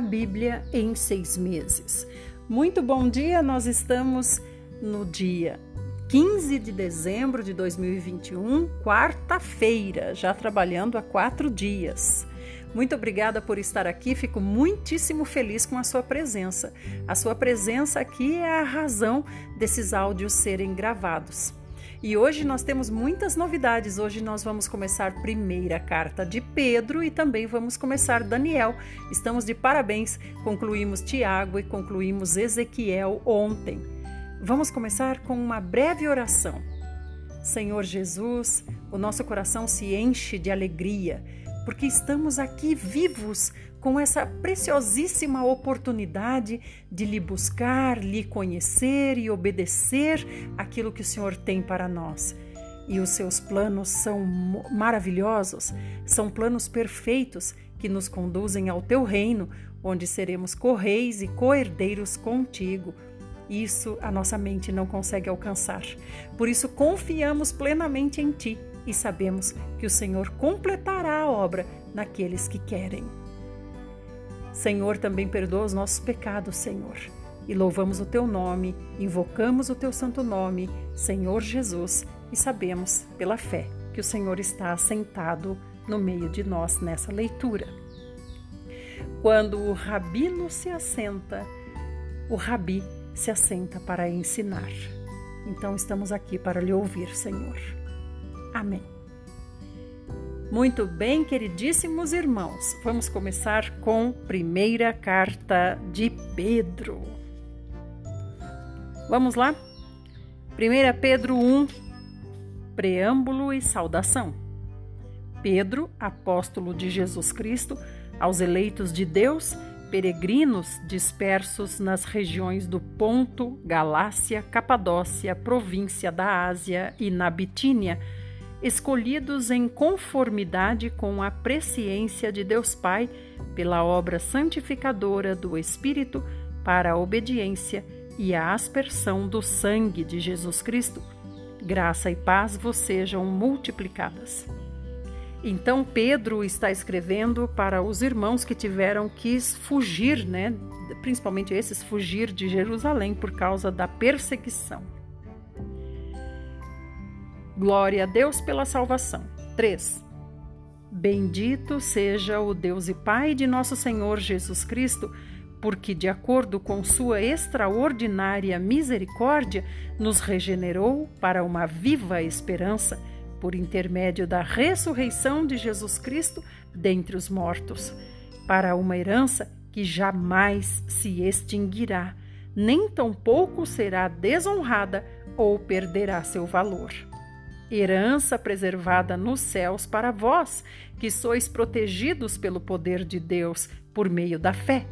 a Bíblia em seis meses. Muito bom dia, nós estamos no dia 15 de dezembro de 2021, quarta-feira, já trabalhando há quatro dias. Muito obrigada por estar aqui, fico muitíssimo feliz com a sua presença. A sua presença aqui é a razão desses áudios serem gravados. E hoje nós temos muitas novidades. Hoje nós vamos começar a primeira carta de Pedro e também vamos começar Daniel. Estamos de parabéns. Concluímos Tiago e concluímos Ezequiel ontem. Vamos começar com uma breve oração. Senhor Jesus, o nosso coração se enche de alegria porque estamos aqui vivos com essa preciosíssima oportunidade de lhe buscar, lhe conhecer e obedecer aquilo que o Senhor tem para nós. E os seus planos são maravilhosos, são planos perfeitos que nos conduzem ao teu reino, onde seremos correis e coerdeiros contigo. Isso a nossa mente não consegue alcançar. Por isso confiamos plenamente em ti e sabemos que o Senhor completará a obra naqueles que querem. Senhor, também perdoa os nossos pecados, Senhor. E louvamos o teu nome, invocamos o teu santo nome, Senhor Jesus, e sabemos pela fé que o Senhor está assentado no meio de nós nessa leitura. Quando o rabino se assenta, o rabi se assenta para ensinar. Então estamos aqui para lhe ouvir, Senhor. Amém. Muito bem, queridíssimos irmãos, vamos começar com primeira carta de Pedro. Vamos lá? 1 Pedro 1, preâmbulo e saudação. Pedro, apóstolo de Jesus Cristo, aos eleitos de Deus, peregrinos dispersos nas regiões do Ponto, Galácia, Capadócia, província da Ásia e na Bitínia escolhidos em conformidade com a presciência de Deus Pai pela obra santificadora do Espírito para a obediência e a aspersão do sangue de Jesus Cristo. Graça e paz vos sejam multiplicadas. Então Pedro está escrevendo para os irmãos que tiveram que fugir, né, principalmente esses fugir de Jerusalém por causa da perseguição. Glória a Deus pela salvação. 3. Bendito seja o Deus e Pai de nosso Senhor Jesus Cristo, porque, de acordo com Sua extraordinária misericórdia, nos regenerou para uma viva esperança, por intermédio da ressurreição de Jesus Cristo dentre os mortos, para uma herança que jamais se extinguirá, nem tampouco será desonrada ou perderá seu valor herança preservada nos céus para vós, que sois protegidos pelo poder de Deus por meio da fé,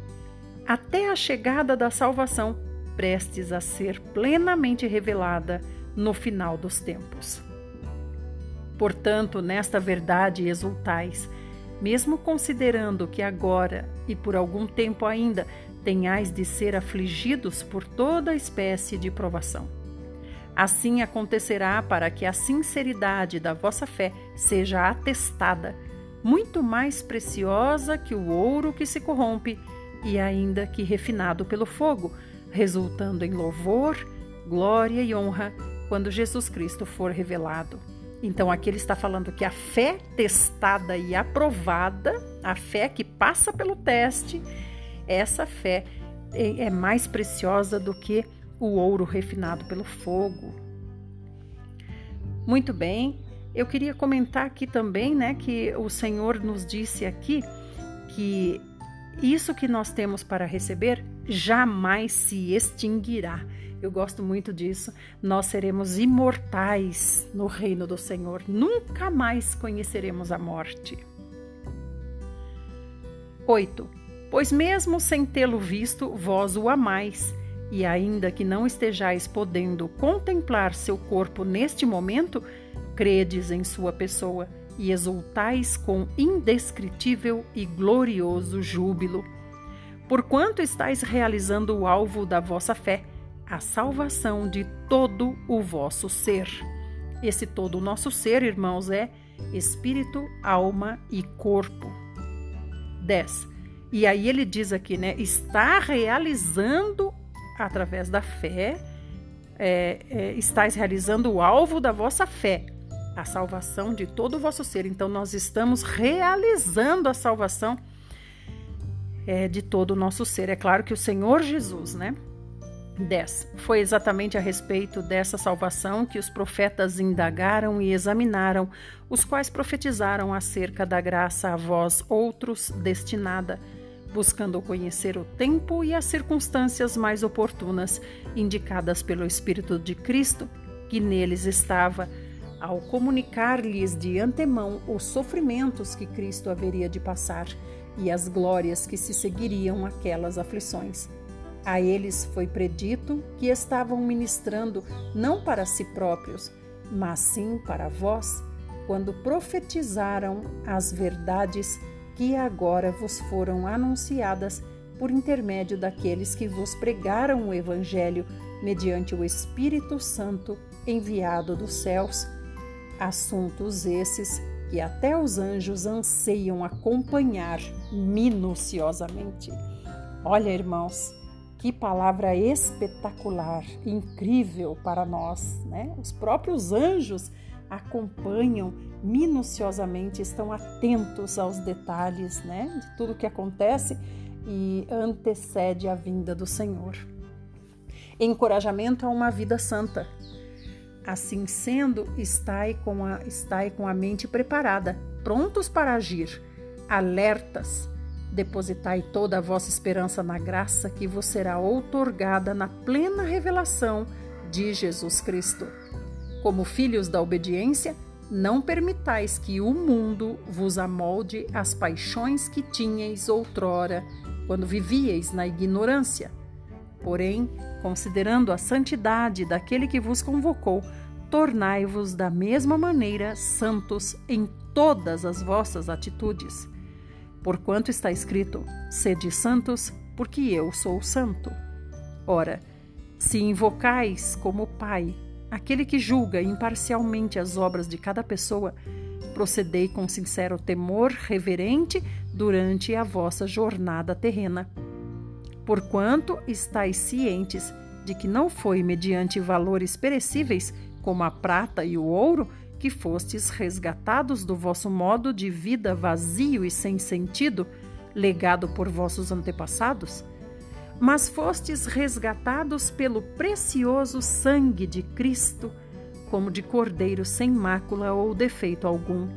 até a chegada da salvação, prestes a ser plenamente revelada no final dos tempos. Portanto, nesta verdade exultais, mesmo considerando que agora e por algum tempo ainda tenhais de ser afligidos por toda espécie de provação Assim acontecerá para que a sinceridade da vossa fé seja atestada, muito mais preciosa que o ouro que se corrompe e ainda que refinado pelo fogo, resultando em louvor, glória e honra quando Jesus Cristo for revelado. Então aqui ele está falando que a fé testada e aprovada, a fé que passa pelo teste, essa fé é, é mais preciosa do que o ouro refinado pelo fogo. Muito bem, eu queria comentar aqui também, né, que o Senhor nos disse aqui que isso que nós temos para receber jamais se extinguirá. Eu gosto muito disso. Nós seremos imortais no reino do Senhor. Nunca mais conheceremos a morte. 8. Pois mesmo sem tê-lo visto, vós o amais e ainda que não estejais podendo contemplar seu corpo neste momento, credes em sua pessoa e exultais com indescritível e glorioso júbilo. Porquanto estáis realizando o alvo da vossa fé, a salvação de todo o vosso ser. Esse todo o nosso ser, irmãos, é espírito, alma e corpo. 10 E aí ele diz aqui, né? Está realizando através da fé, é, é, estáis realizando o alvo da vossa fé, a salvação de todo o vosso ser. Então, nós estamos realizando a salvação é, de todo o nosso ser. É claro que o Senhor Jesus, né? 10. Foi exatamente a respeito dessa salvação que os profetas indagaram e examinaram, os quais profetizaram acerca da graça a vós outros destinada, buscando conhecer o tempo e as circunstâncias mais oportunas indicadas pelo Espírito de Cristo, que neles estava, ao comunicar-lhes de antemão os sofrimentos que Cristo haveria de passar e as glórias que se seguiriam aquelas aflições. A eles foi predito que estavam ministrando não para si próprios, mas sim para vós, quando profetizaram as verdades que agora vos foram anunciadas por intermédio daqueles que vos pregaram o Evangelho mediante o Espírito Santo enviado dos céus. Assuntos esses que até os anjos anseiam acompanhar minuciosamente. Olha, irmãos, que palavra espetacular, incrível para nós, né? Os próprios anjos acompanham minuciosamente, estão atentos aos detalhes, né, de tudo que acontece e antecede a vinda do Senhor. Encorajamento a uma vida santa. Assim sendo, estai com a, estai com a mente preparada, prontos para agir, alertas, Depositai toda a vossa esperança na graça que vos será outorgada na plena revelação de Jesus Cristo. Como filhos da obediência, não permitais que o mundo vos amolde as paixões que tinhais outrora, quando vivíeis na ignorância. Porém, considerando a santidade daquele que vos convocou, tornai-vos da mesma maneira santos em todas as vossas atitudes Porquanto está escrito: Sede santos, porque eu sou santo. Ora, se invocais como Pai aquele que julga imparcialmente as obras de cada pessoa, procedei com sincero temor reverente durante a vossa jornada terrena. Porquanto estáis cientes de que não foi mediante valores perecíveis, como a prata e o ouro, que fostes resgatados do vosso modo de vida vazio e sem sentido, legado por vossos antepassados? Mas fostes resgatados pelo precioso sangue de Cristo, como de cordeiro sem mácula ou defeito algum,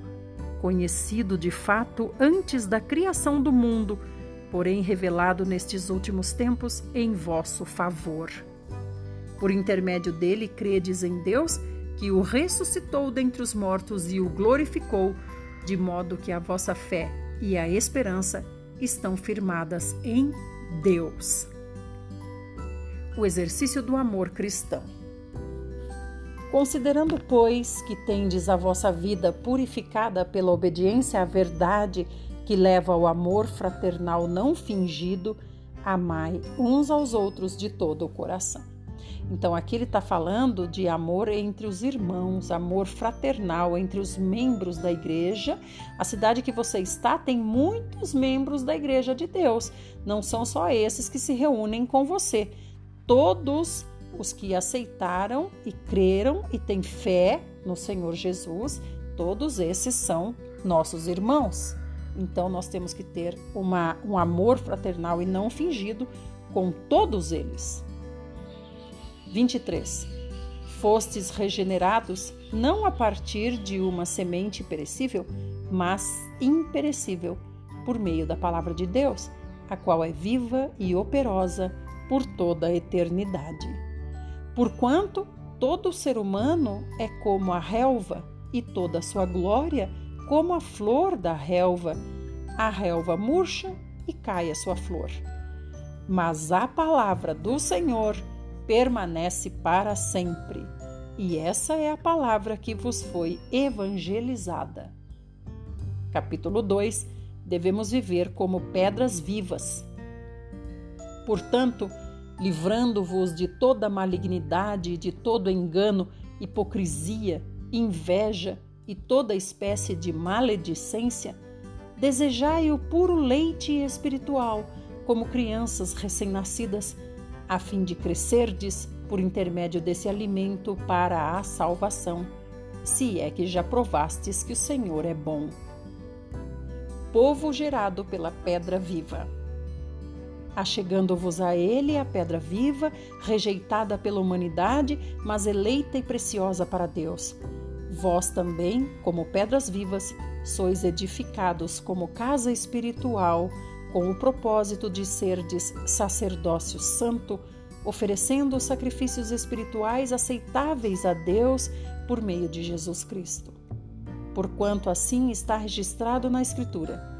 conhecido de fato antes da criação do mundo, porém revelado nestes últimos tempos em vosso favor. Por intermédio dele credes em Deus que o ressuscitou dentre os mortos e o glorificou, de modo que a vossa fé e a esperança estão firmadas em Deus. O exercício do amor cristão. Considerando, pois, que tendes a vossa vida purificada pela obediência à verdade que leva ao amor fraternal não fingido, amai uns aos outros de todo o coração. Então aqui ele está falando de amor entre os irmãos, amor fraternal entre os membros da igreja. A cidade que você está tem muitos membros da igreja de Deus. Não são só esses que se reúnem com você. Todos os que aceitaram e creram e têm fé no Senhor Jesus, todos esses são nossos irmãos. Então nós temos que ter uma, um amor fraternal e não fingido com todos eles. 23. Fostes regenerados não a partir de uma semente perecível, mas imperecível, por meio da palavra de Deus, a qual é viva e operosa por toda a eternidade. Porquanto todo ser humano é como a relva, e toda a sua glória como a flor da relva. A relva murcha e cai a sua flor. Mas a palavra do Senhor permanece para sempre. E essa é a palavra que vos foi evangelizada. Capítulo 2 Devemos viver como pedras vivas. Portanto, livrando-vos de toda malignidade, de todo engano, hipocrisia, inveja e toda espécie de maledicência, Desejai o puro leite espiritual, como crianças recém-nascidas, a fim de crescerdes por intermédio desse alimento para a salvação, se é que já provastes que o Senhor é bom. Povo gerado pela pedra viva. Achegando-vos a ele a pedra viva, rejeitada pela humanidade, mas eleita e preciosa para Deus. Vós também, como pedras vivas, sois edificados como casa espiritual, com o propósito de serdes sacerdócio santo, oferecendo sacrifícios espirituais aceitáveis a Deus por meio de Jesus Cristo. Porquanto assim está registrado na Escritura: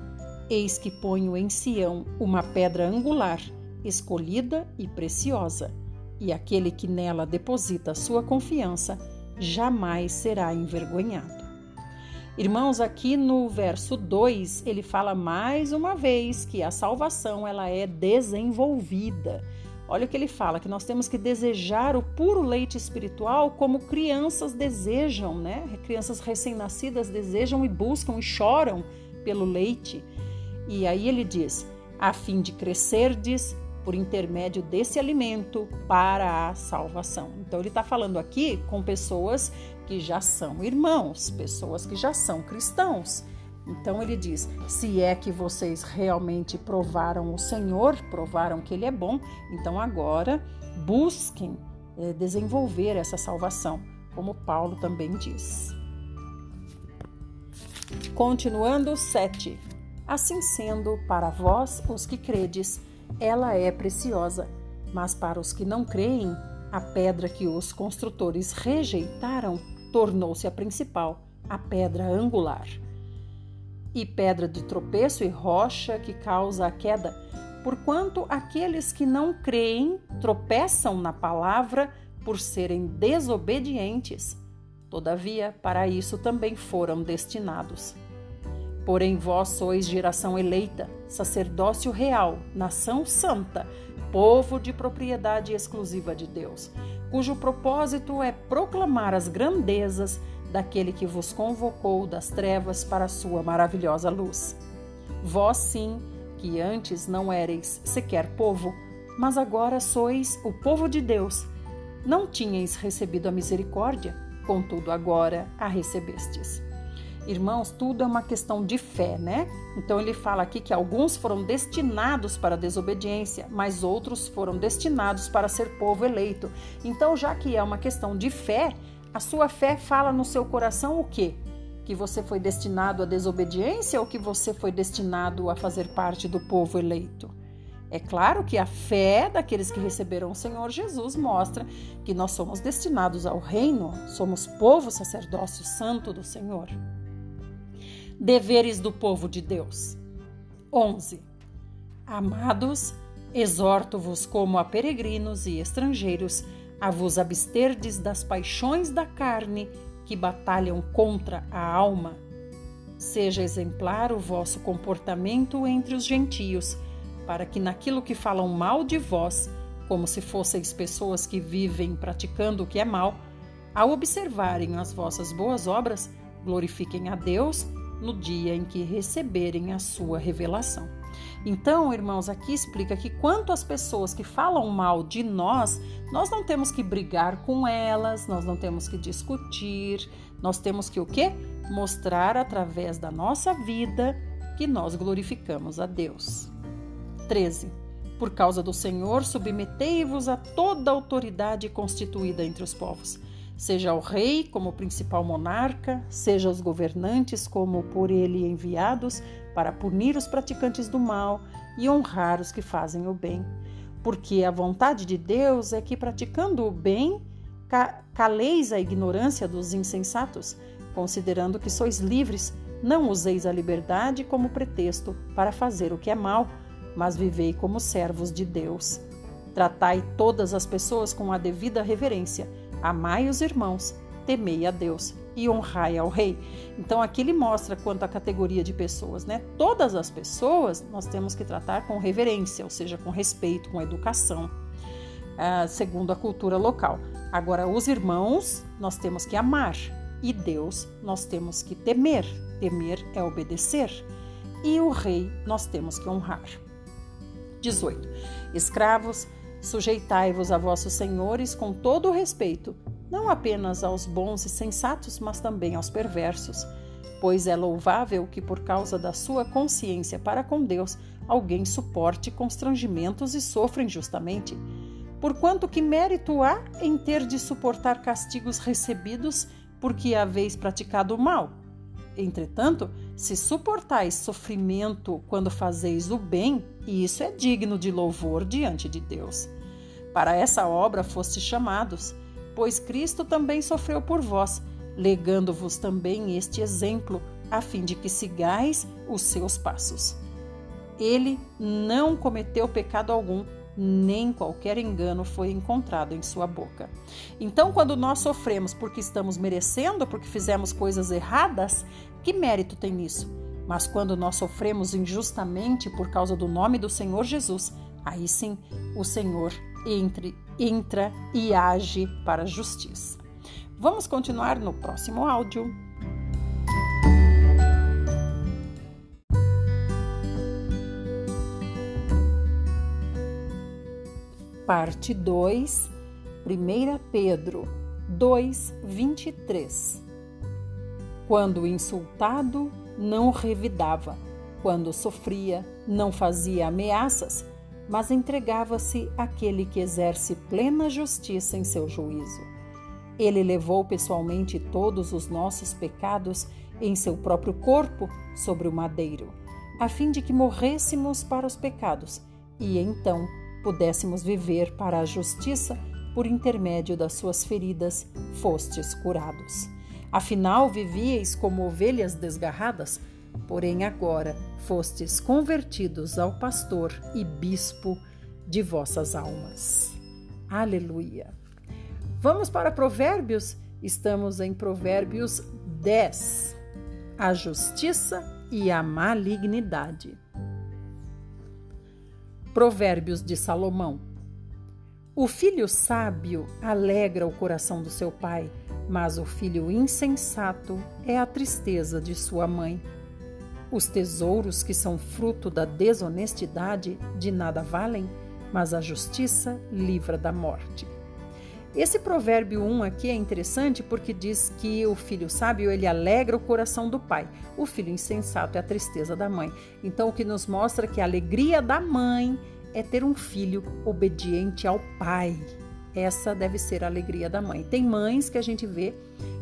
Eis que ponho em Sião uma pedra angular, escolhida e preciosa, e aquele que nela deposita sua confiança jamais será envergonhado. Irmãos, aqui no verso 2, ele fala mais uma vez que a salvação ela é desenvolvida. Olha o que ele fala, que nós temos que desejar o puro leite espiritual como crianças desejam, né? Crianças recém-nascidas desejam e buscam e choram pelo leite. E aí ele diz: a fim de crescerdes por intermédio desse alimento para a salvação. Então ele está falando aqui com pessoas que já são irmãos, pessoas que já são cristãos. Então ele diz: se é que vocês realmente provaram o Senhor, provaram que Ele é bom, então agora busquem é, desenvolver essa salvação, como Paulo também diz. Continuando, 7. Assim sendo, para vós, os que credes, ela é preciosa, mas para os que não creem, a pedra que os construtores rejeitaram tornou-se a principal, a pedra angular. E pedra de tropeço e rocha que causa a queda, porquanto aqueles que não creem tropeçam na palavra por serem desobedientes. Todavia, para isso também foram destinados. Porém, vós sois geração eleita, sacerdócio real, nação santa, povo de propriedade exclusiva de Deus, cujo propósito é proclamar as grandezas daquele que vos convocou das trevas para a sua maravilhosa luz. Vós, sim, que antes não éreis sequer povo, mas agora sois o povo de Deus. Não tinhais recebido a misericórdia, contudo agora a recebestes. Irmãos, tudo é uma questão de fé, né? Então ele fala aqui que alguns foram destinados para a desobediência, mas outros foram destinados para ser povo eleito. Então, já que é uma questão de fé, a sua fé fala no seu coração o quê? Que você foi destinado à desobediência ou que você foi destinado a fazer parte do povo eleito? É claro que a fé daqueles que receberam o Senhor Jesus mostra que nós somos destinados ao reino, somos povo sacerdócio santo do Senhor. Deveres do povo de Deus. 11. Amados, exorto-vos como a peregrinos e estrangeiros a vos absterdes das paixões da carne que batalham contra a alma. Seja exemplar o vosso comportamento entre os gentios, para que naquilo que falam mal de vós, como se fosseis pessoas que vivem praticando o que é mal, ao observarem as vossas boas obras, glorifiquem a Deus no dia em que receberem a sua revelação. Então, irmãos, aqui explica que quanto às pessoas que falam mal de nós, nós não temos que brigar com elas, nós não temos que discutir, nós temos que o quê? Mostrar através da nossa vida que nós glorificamos a Deus. 13. Por causa do Senhor, submetei-vos a toda autoridade constituída entre os povos seja o rei como principal monarca, seja os governantes como por ele enviados para punir os praticantes do mal e honrar os que fazem o bem. Porque a vontade de Deus é que, praticando o bem, caleis a ignorância dos insensatos, considerando que sois livres, não useis a liberdade como pretexto para fazer o que é mal, mas vivei como servos de Deus. Tratai todas as pessoas com a devida reverência Amai os irmãos, temei a Deus e honrai ao rei. Então aqui ele mostra quanto à categoria de pessoas, né? Todas as pessoas nós temos que tratar com reverência, ou seja, com respeito, com educação, uh, segundo a cultura local. Agora, os irmãos nós temos que amar e Deus nós temos que temer. Temer é obedecer. e o rei nós temos que honrar. 18. Escravos, sujeitai-vos a vossos senhores com todo o respeito, não apenas aos bons e sensatos, mas também aos perversos, pois é louvável que por causa da sua consciência para com Deus alguém suporte constrangimentos e sofra injustamente. Porquanto que mérito há em ter de suportar castigos recebidos porque haveis praticado o mal? Entretanto, se suportais sofrimento quando fazeis o bem, isso é digno de louvor diante de Deus. Para essa obra fostes chamados, pois Cristo também sofreu por vós, legando-vos também este exemplo, a fim de que sigais os seus passos. Ele não cometeu pecado algum, nem qualquer engano foi encontrado em sua boca. Então, quando nós sofremos porque estamos merecendo, porque fizemos coisas erradas, que mérito tem nisso? Mas quando nós sofremos injustamente por causa do nome do Senhor Jesus, aí sim o Senhor entre, entra e age para a justiça. Vamos continuar no próximo áudio. Parte 2, 1 Pedro 2, 23. Quando insultado, não revidava. Quando sofria, não fazia ameaças, mas entregava-se àquele que exerce plena justiça em seu juízo. Ele levou pessoalmente todos os nossos pecados em seu próprio corpo sobre o madeiro, a fim de que morrêssemos para os pecados e então pudéssemos viver para a justiça por intermédio das suas feridas, fostes curados. Afinal, vivieis como ovelhas desgarradas, porém agora fostes convertidos ao pastor e bispo de vossas almas. Aleluia. Vamos para Provérbios? Estamos em Provérbios 10. A justiça e a malignidade. Provérbios de Salomão. O filho sábio alegra o coração do seu pai mas o filho insensato é a tristeza de sua mãe. Os tesouros que são fruto da desonestidade de nada valem, mas a justiça livra da morte. Esse provérbio 1 aqui é interessante porque diz que o filho sábio ele alegra o coração do pai, o filho insensato é a tristeza da mãe. Então o que nos mostra que a alegria da mãe é ter um filho obediente ao pai, essa deve ser a alegria da mãe. Tem mães que a gente vê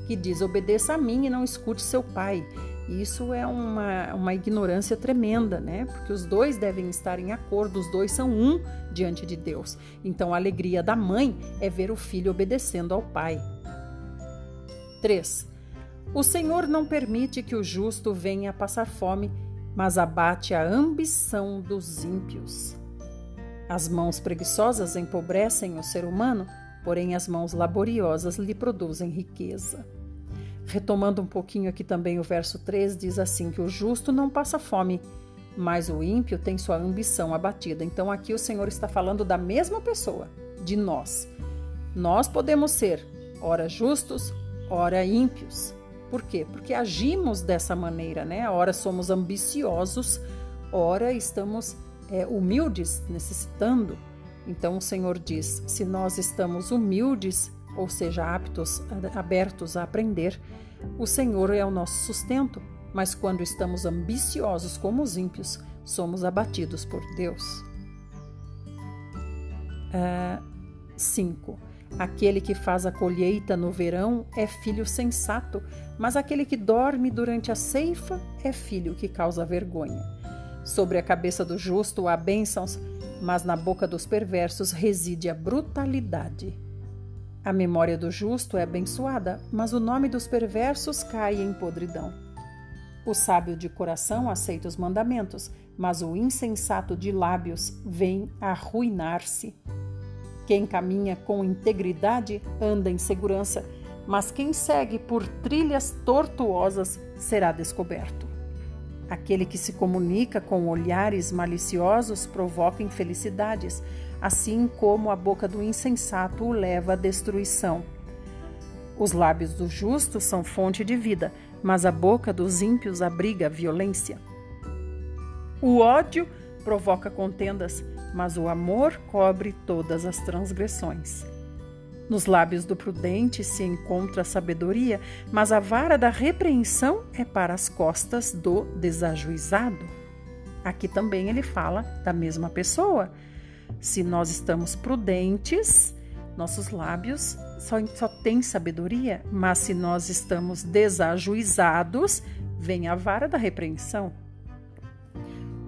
que diz: obedeça a mim e não escute seu pai. Isso é uma, uma ignorância tremenda, né? Porque os dois devem estar em acordo, os dois são um diante de Deus. Então a alegria da mãe é ver o filho obedecendo ao pai. 3. O Senhor não permite que o justo venha passar fome, mas abate a ambição dos ímpios. As mãos preguiçosas empobrecem o ser humano, porém as mãos laboriosas lhe produzem riqueza. Retomando um pouquinho aqui também o verso 3, diz assim: que o justo não passa fome, mas o ímpio tem sua ambição abatida. Então aqui o Senhor está falando da mesma pessoa, de nós. Nós podemos ser, ora justos, ora ímpios. Por quê? Porque agimos dessa maneira, né? Ora somos ambiciosos, ora estamos é, humildes, necessitando. Então o Senhor diz: se nós estamos humildes, ou seja, aptos, abertos a aprender, o Senhor é o nosso sustento. Mas quando estamos ambiciosos como os ímpios, somos abatidos por Deus. 5. Uh, Aquele que faz a colheita no verão é filho sensato, mas aquele que dorme durante a ceifa é filho que causa vergonha. Sobre a cabeça do justo há bênçãos, mas na boca dos perversos reside a brutalidade. A memória do justo é abençoada, mas o nome dos perversos cai em podridão. O sábio de coração aceita os mandamentos, mas o insensato de lábios vem arruinar-se. Quem caminha com integridade anda em segurança, mas quem segue por trilhas tortuosas será descoberto. Aquele que se comunica com olhares maliciosos provoca infelicidades, assim como a boca do insensato o leva à destruição. Os lábios do justo são fonte de vida, mas a boca dos ímpios abriga violência. O ódio provoca contendas, mas o amor cobre todas as transgressões. Nos lábios do prudente se encontra a sabedoria, mas a vara da repreensão é para as costas do desajuizado. Aqui também ele fala da mesma pessoa. Se nós estamos prudentes, nossos lábios só, só têm sabedoria, mas se nós estamos desajuizados, vem a vara da repreensão.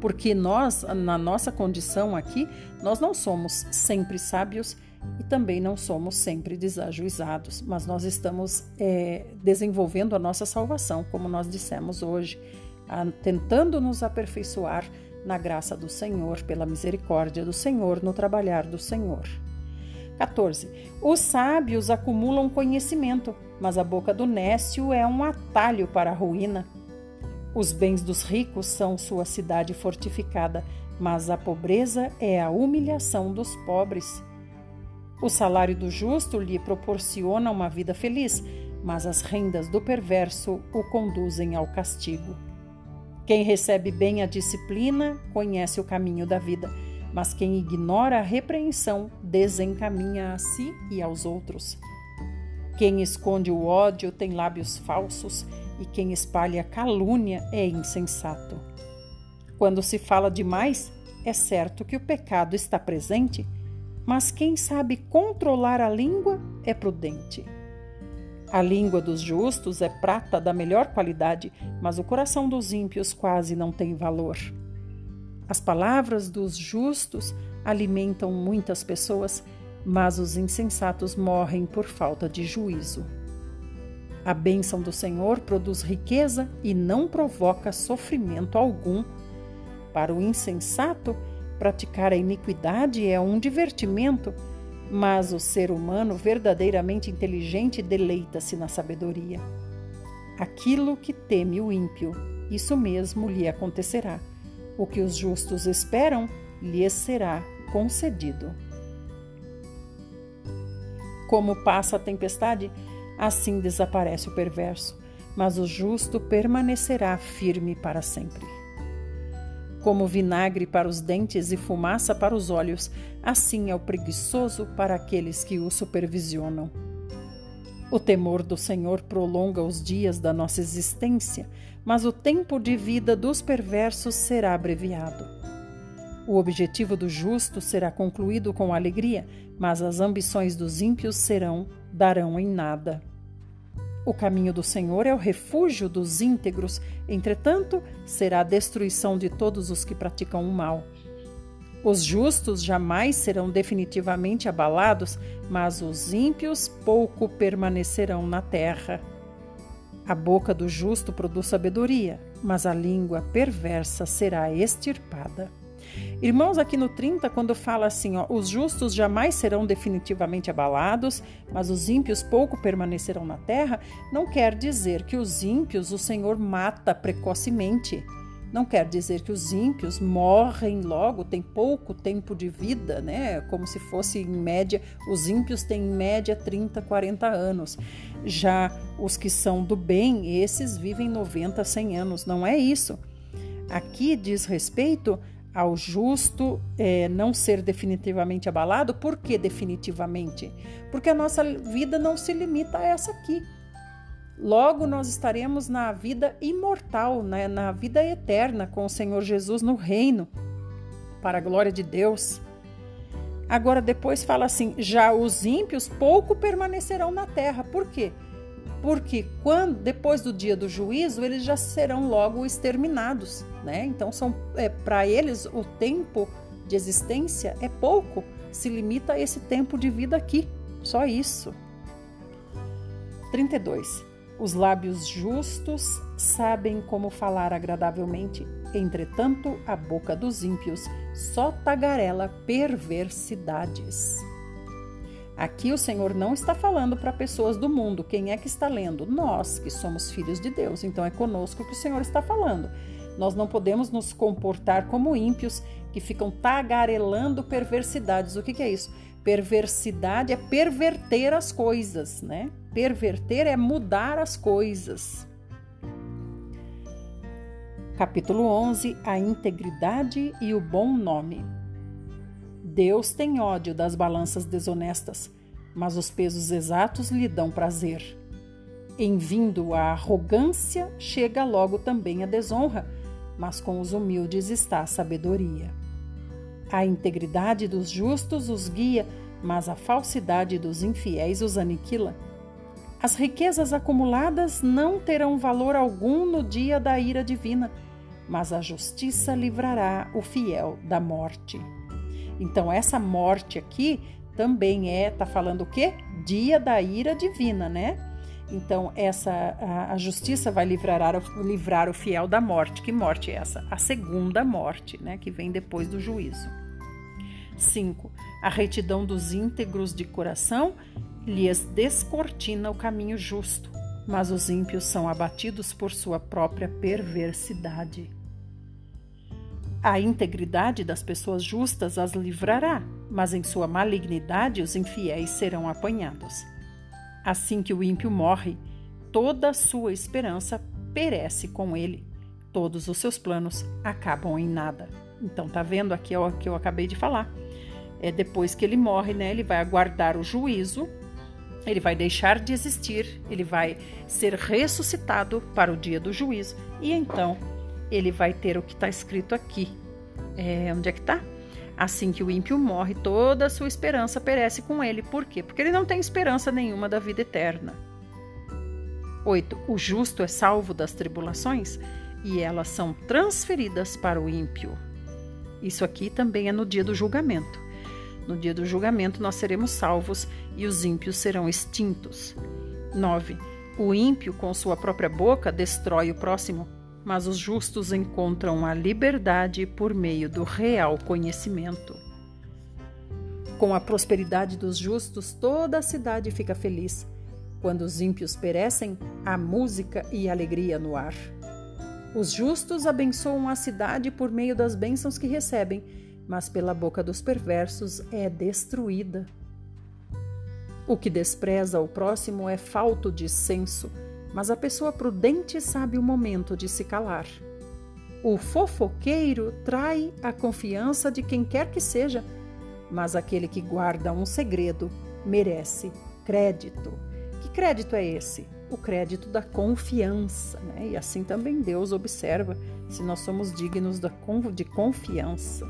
Porque nós, na nossa condição aqui, nós não somos sempre sábios e também não somos sempre desajuizados, mas nós estamos é, desenvolvendo a nossa salvação, como nós dissemos hoje, a, tentando nos aperfeiçoar na graça do Senhor, pela misericórdia do Senhor, no trabalhar do Senhor. 14. Os sábios acumulam conhecimento, mas a boca do nécio é um atalho para a ruína. Os bens dos ricos são sua cidade fortificada, mas a pobreza é a humilhação dos pobres. O salário do justo lhe proporciona uma vida feliz, mas as rendas do perverso o conduzem ao castigo. Quem recebe bem a disciplina conhece o caminho da vida, mas quem ignora a repreensão desencaminha a si e aos outros. Quem esconde o ódio tem lábios falsos, e quem espalha calúnia é insensato. Quando se fala demais, é certo que o pecado está presente mas quem sabe controlar a língua é prudente. A língua dos justos é prata da melhor qualidade, mas o coração dos ímpios quase não tem valor. As palavras dos justos alimentam muitas pessoas, mas os insensatos morrem por falta de juízo. A bênção do Senhor produz riqueza e não provoca sofrimento algum. Para o insensato, Praticar a iniquidade é um divertimento, mas o ser humano verdadeiramente inteligente deleita-se na sabedoria. Aquilo que teme o ímpio, isso mesmo lhe acontecerá. O que os justos esperam, lhes será concedido. Como passa a tempestade, assim desaparece o perverso, mas o justo permanecerá firme para sempre. Como vinagre para os dentes e fumaça para os olhos, assim é o preguiçoso para aqueles que o supervisionam. O temor do Senhor prolonga os dias da nossa existência, mas o tempo de vida dos perversos será abreviado. O objetivo do justo será concluído com alegria, mas as ambições dos ímpios serão darão em nada. O caminho do Senhor é o refúgio dos íntegros, entretanto, será a destruição de todos os que praticam o mal. Os justos jamais serão definitivamente abalados, mas os ímpios pouco permanecerão na terra. A boca do justo produz sabedoria, mas a língua perversa será extirpada. Irmãos, aqui no 30, quando fala assim, ó, os justos jamais serão definitivamente abalados, mas os ímpios pouco permanecerão na terra, não quer dizer que os ímpios o Senhor mata precocemente. Não quer dizer que os ímpios morrem logo, têm pouco tempo de vida, né? Como se fosse em média, os ímpios têm em média 30, 40 anos. Já os que são do bem, esses vivem 90, 100 anos. Não é isso. Aqui diz respeito ao justo é, não ser definitivamente abalado. Por que definitivamente? Porque a nossa vida não se limita a essa aqui. Logo nós estaremos na vida imortal, né? na vida eterna com o Senhor Jesus no reino, para a glória de Deus. Agora depois fala assim: já os ímpios pouco permanecerão na terra. Por quê? porque quando depois do dia do juízo eles já serão logo exterminados, né? Então são é, para eles o tempo de existência é pouco, se limita a esse tempo de vida aqui, só isso. 32. Os lábios justos sabem como falar agradavelmente, entretanto a boca dos ímpios só tagarela perversidades. Aqui o Senhor não está falando para pessoas do mundo. Quem é que está lendo? Nós, que somos filhos de Deus. Então é conosco que o Senhor está falando. Nós não podemos nos comportar como ímpios que ficam tagarelando perversidades. O que, que é isso? Perversidade é perverter as coisas, né? Perverter é mudar as coisas. Capítulo 11 A integridade e o bom nome. Deus tem ódio das balanças desonestas, mas os pesos exatos lhe dão prazer. Em vindo a arrogância, chega logo também a desonra, mas com os humildes está a sabedoria. A integridade dos justos os guia, mas a falsidade dos infiéis os aniquila. As riquezas acumuladas não terão valor algum no dia da ira divina, mas a justiça livrará o fiel da morte. Então, essa morte aqui também é, tá falando o quê? Dia da ira divina, né? Então, essa a, a, justiça vai livrar, livrar o fiel da morte. Que morte é essa? A segunda morte, né? Que vem depois do juízo. 5. A retidão dos íntegros de coração lhes descortina o caminho justo, mas os ímpios são abatidos por sua própria perversidade. A integridade das pessoas justas as livrará, mas em sua malignidade os infiéis serão apanhados. Assim que o ímpio morre, toda a sua esperança perece com ele. Todos os seus planos acabam em nada. Então, tá vendo aqui o que eu acabei de falar? É depois que ele morre, né? Ele vai aguardar o juízo ele vai deixar de existir, ele vai ser ressuscitado para o dia do juízo e então ele vai ter o que está escrito aqui. É, onde é que está? Assim que o ímpio morre, toda a sua esperança perece com ele. Por quê? Porque ele não tem esperança nenhuma da vida eterna. 8. O justo é salvo das tribulações e elas são transferidas para o ímpio. Isso aqui também é no dia do julgamento. No dia do julgamento, nós seremos salvos e os ímpios serão extintos. 9. O ímpio, com sua própria boca, destrói o próximo, mas os justos encontram a liberdade por meio do real conhecimento. Com a prosperidade dos justos, toda a cidade fica feliz. Quando os ímpios perecem, há música e alegria no ar. Os justos abençoam a cidade por meio das bênçãos que recebem mas pela boca dos perversos é destruída. O que despreza o próximo é falto de senso, mas a pessoa prudente sabe o momento de se calar. O fofoqueiro trai a confiança de quem quer que seja, mas aquele que guarda um segredo merece crédito. Que crédito é esse? O crédito da confiança, né? E assim também Deus observa se nós somos dignos de confiança.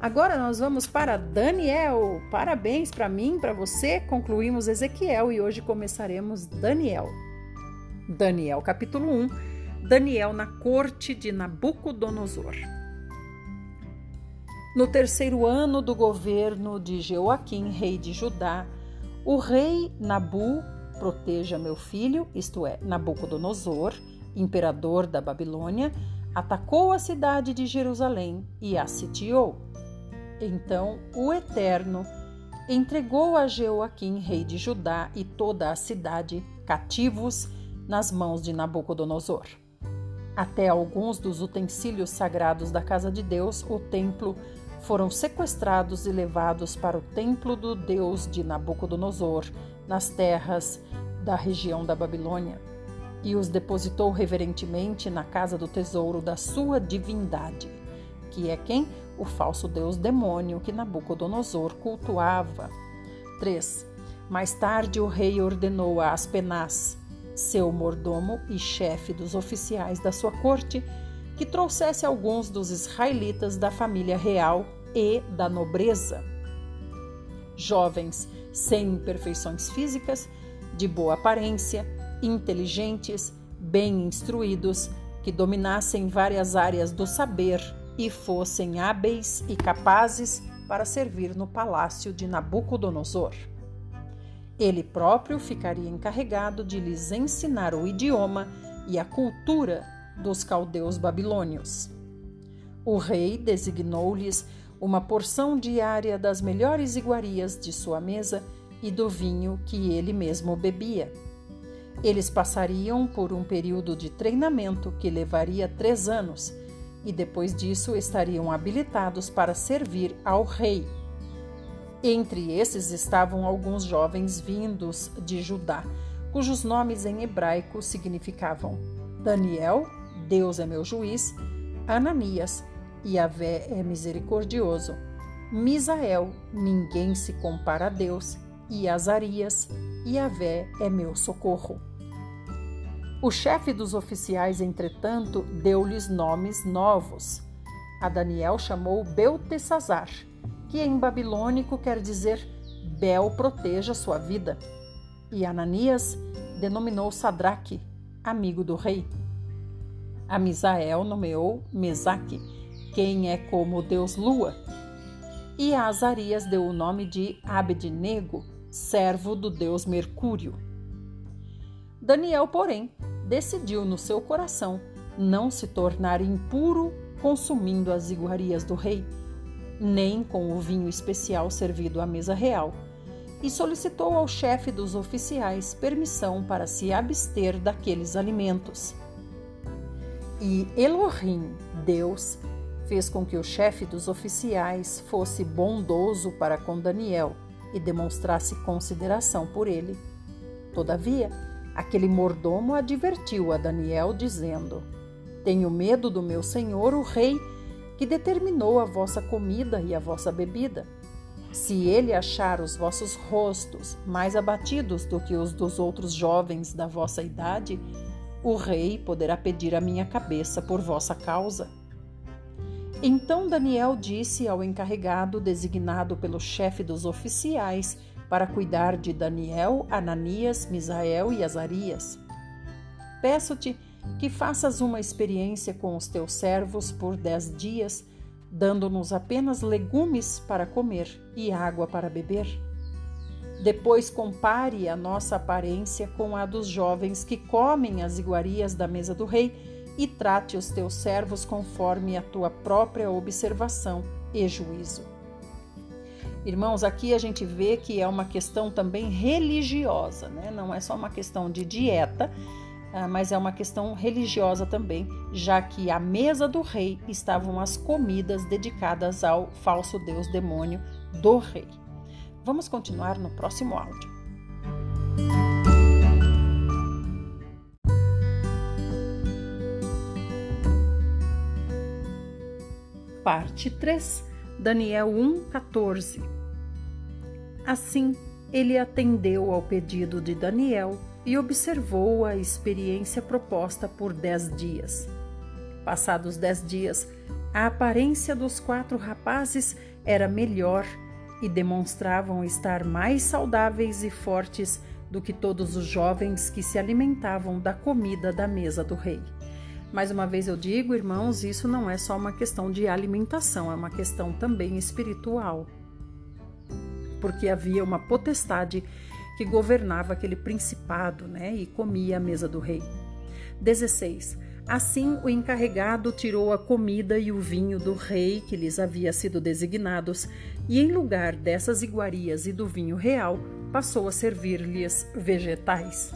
Agora nós vamos para Daniel. Parabéns para mim, para você. Concluímos Ezequiel e hoje começaremos Daniel. Daniel, capítulo 1. Daniel na corte de Nabucodonosor. No terceiro ano do governo de Joaquim, rei de Judá, o rei Nabu, proteja meu filho, isto é, Nabucodonosor, imperador da Babilônia, atacou a cidade de Jerusalém e a sitiou. Então o Eterno entregou a Jeoaquim, rei de Judá, e toda a cidade cativos nas mãos de Nabucodonosor. Até alguns dos utensílios sagrados da casa de Deus, o templo, foram sequestrados e levados para o templo do Deus de Nabucodonosor, nas terras da região da Babilônia, e os depositou reverentemente na casa do tesouro da sua divindade, que é quem? o falso deus demônio que Nabucodonosor cultuava. 3. Mais tarde, o rei ordenou a Aspenaz, seu mordomo e chefe dos oficiais da sua corte, que trouxesse alguns dos israelitas da família real e da nobreza. Jovens sem imperfeições físicas, de boa aparência, inteligentes, bem instruídos, que dominassem várias áreas do saber e fossem hábeis e capazes para servir no palácio de Nabucodonosor. Ele próprio ficaria encarregado de lhes ensinar o idioma e a cultura dos caldeus babilônios. O rei designou-lhes uma porção diária das melhores iguarias de sua mesa e do vinho que ele mesmo bebia. Eles passariam por um período de treinamento que levaria três anos e depois disso estariam habilitados para servir ao rei. Entre esses estavam alguns jovens vindos de Judá, cujos nomes em hebraico significavam Daniel, Deus é meu juiz, Ananias, Yahvé é misericordioso, Misael, ninguém se compara a Deus, e Azarias, Yahvé é meu socorro. O chefe dos oficiais, entretanto, deu-lhes nomes novos. A Daniel chamou Beltesazar, que em babilônico quer dizer Bel proteja sua vida. E Ananias denominou Sadraque, amigo do rei. A Misael nomeou Mesaque, quem é como o deus Lua. E a Azarias deu o nome de Abednego, servo do deus Mercúrio. Daniel, porém, decidiu no seu coração não se tornar impuro consumindo as iguarias do rei, nem com o vinho especial servido à mesa real, e solicitou ao chefe dos oficiais permissão para se abster daqueles alimentos. E Elohim, Deus, fez com que o chefe dos oficiais fosse bondoso para com Daniel e demonstrasse consideração por ele. Todavia, aquele mordomo advertiu a Daniel, dizendo: Tenho medo do meu senhor, o rei, que determinou a vossa comida e a vossa bebida. Se ele achar os vossos rostos mais abatidos do que os dos outros jovens da vossa idade, o rei poderá pedir a minha cabeça por vossa causa. Então Daniel disse ao encarregado designado pelo chefe dos oficiais para cuidar de Daniel, Ananias, Misael e Azarias: Peço-te que faças uma experiência com os teus servos por dez dias, dando-nos apenas legumes para comer e água para beber. Depois compare a nossa aparência com a dos jovens que comem as iguarias da mesa do rei e trate os teus servos conforme a tua própria observação e juízo. Irmãos, aqui a gente vê que é uma questão também religiosa, né? não é só uma questão de dieta, mas é uma questão religiosa também, já que à mesa do rei estavam as comidas dedicadas ao falso deus demônio do rei. Vamos continuar no próximo áudio. Parte 3, Daniel 1:14. Assim, ele atendeu ao pedido de Daniel e observou a experiência proposta por dez dias. Passados dez dias, a aparência dos quatro rapazes era melhor e demonstravam estar mais saudáveis e fortes do que todos os jovens que se alimentavam da comida da mesa do rei. Mais uma vez eu digo, irmãos, isso não é só uma questão de alimentação, é uma questão também espiritual. Porque havia uma potestade que governava aquele principado, né, e comia a mesa do rei. 16. Assim o encarregado tirou a comida e o vinho do rei que lhes havia sido designados, e em lugar dessas iguarias e do vinho real, passou a servir-lhes vegetais.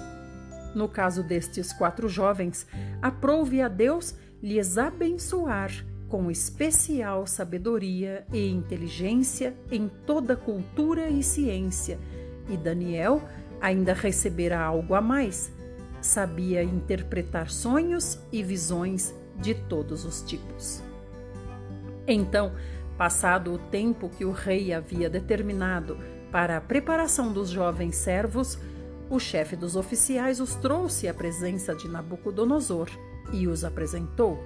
No caso destes quatro jovens, aprouve a Deus lhes abençoar com especial sabedoria e inteligência em toda cultura e ciência, e Daniel ainda recebera algo a mais. Sabia interpretar sonhos e visões de todos os tipos. Então, passado o tempo que o rei havia determinado para a preparação dos jovens servos, o chefe dos oficiais os trouxe à presença de Nabucodonosor e os apresentou.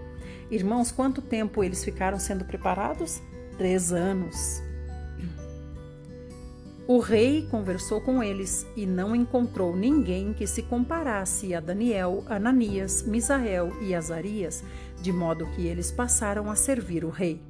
Irmãos, quanto tempo eles ficaram sendo preparados? Três anos. O rei conversou com eles e não encontrou ninguém que se comparasse a Daniel, Ananias, Misael e Azarias, de modo que eles passaram a servir o rei.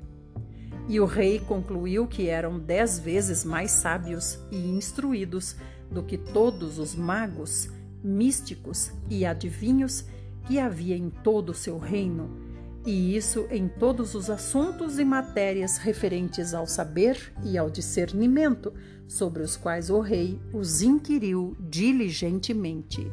E o rei concluiu que eram dez vezes mais sábios e instruídos do que todos os magos, místicos e adivinhos que havia em todo o seu reino, e isso em todos os assuntos e matérias referentes ao saber e ao discernimento sobre os quais o rei os inquiriu diligentemente.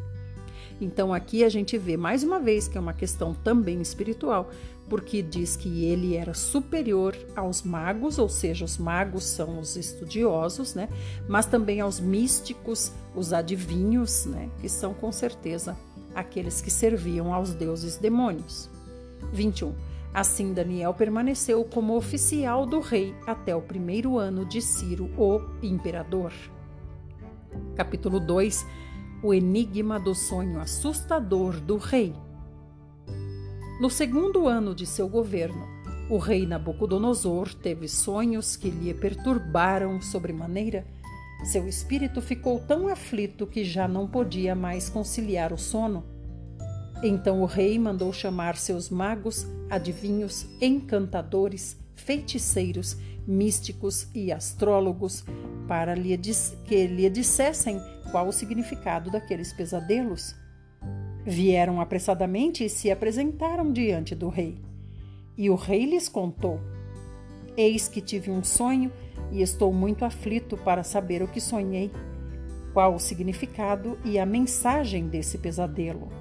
Então aqui a gente vê mais uma vez que é uma questão também espiritual, porque diz que ele era superior aos magos, ou seja, os magos são os estudiosos, né? Mas também aos místicos, os adivinhos, né? Que são com certeza aqueles que serviam aos deuses demônios. 21. Assim, Daniel permaneceu como oficial do rei até o primeiro ano de Ciro, o imperador. Capítulo 2 O enigma do sonho assustador do rei. No segundo ano de seu governo, o rei Nabucodonosor teve sonhos que lhe perturbaram sobremaneira. Seu espírito ficou tão aflito que já não podia mais conciliar o sono. Então o rei mandou chamar seus magos, adivinhos, encantadores, feiticeiros, místicos e astrólogos para que lhe dissessem qual o significado daqueles pesadelos. Vieram apressadamente e se apresentaram diante do rei. E o rei lhes contou: Eis que tive um sonho e estou muito aflito para saber o que sonhei, qual o significado e a mensagem desse pesadelo.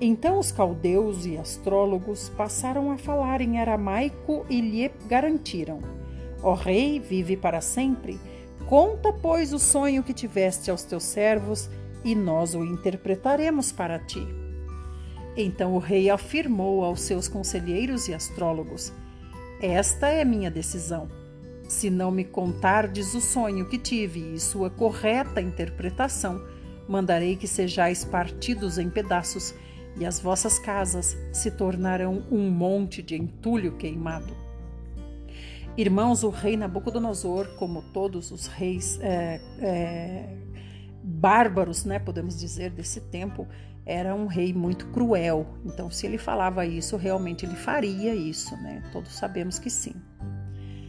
Então os caldeus e astrólogos passaram a falar em aramaico e lhe garantiram: Ó rei, vive para sempre. Conta, pois, o sonho que tiveste aos teus servos, e nós o interpretaremos para ti. Então o rei afirmou aos seus conselheiros e astrólogos: Esta é minha decisão. Se não me contardes o sonho que tive e sua correta interpretação, mandarei que sejais partidos em pedaços e as vossas casas se tornarão um monte de entulho queimado. Irmãos, o rei Nabucodonosor, como todos os reis é, é, bárbaros, né, podemos dizer, desse tempo, era um rei muito cruel. Então, se ele falava isso, realmente ele faria isso, né? Todos sabemos que sim.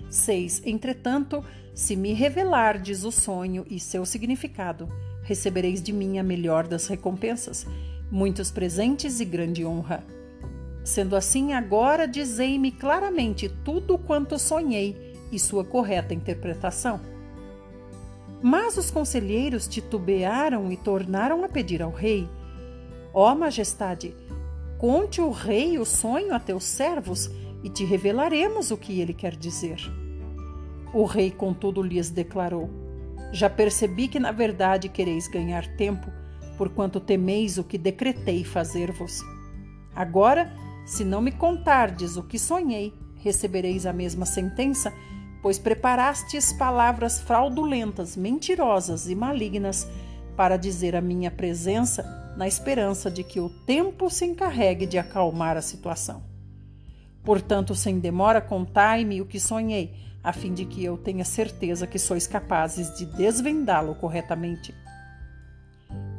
6. Entretanto, se me revelardes o sonho e seu significado, recebereis de mim a melhor das recompensas muitos presentes e grande honra. Sendo assim, agora dizei-me claramente tudo quanto sonhei e sua correta interpretação. Mas os conselheiros titubearam e tornaram a pedir ao rei: Ó oh, majestade, conte o rei o sonho a teus servos e te revelaremos o que ele quer dizer. O rei, contudo, lhes declarou: Já percebi que na verdade quereis ganhar tempo porquanto temeis o que decretei fazer-vos. Agora, se não me contardes o que sonhei, recebereis a mesma sentença, pois preparastes palavras fraudulentas, mentirosas e malignas para dizer a minha presença, na esperança de que o tempo se encarregue de acalmar a situação. Portanto, sem demora, contai-me o que sonhei, a fim de que eu tenha certeza que sois capazes de desvendá-lo corretamente.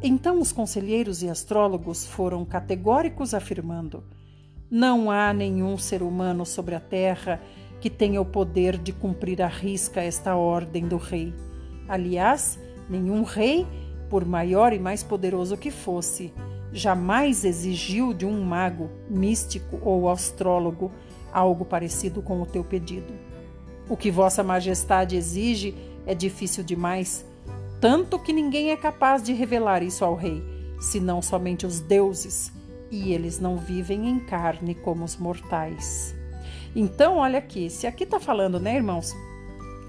Então os conselheiros e astrólogos foram categóricos afirmando: não há nenhum ser humano sobre a terra que tenha o poder de cumprir à risca esta ordem do rei. Aliás, nenhum rei, por maior e mais poderoso que fosse, jamais exigiu de um mago, místico ou astrólogo algo parecido com o teu pedido. O que Vossa Majestade exige é difícil demais tanto que ninguém é capaz de revelar isso ao rei, senão somente os deuses, e eles não vivem em carne como os mortais. Então, olha aqui, se aqui está falando, né, irmãos?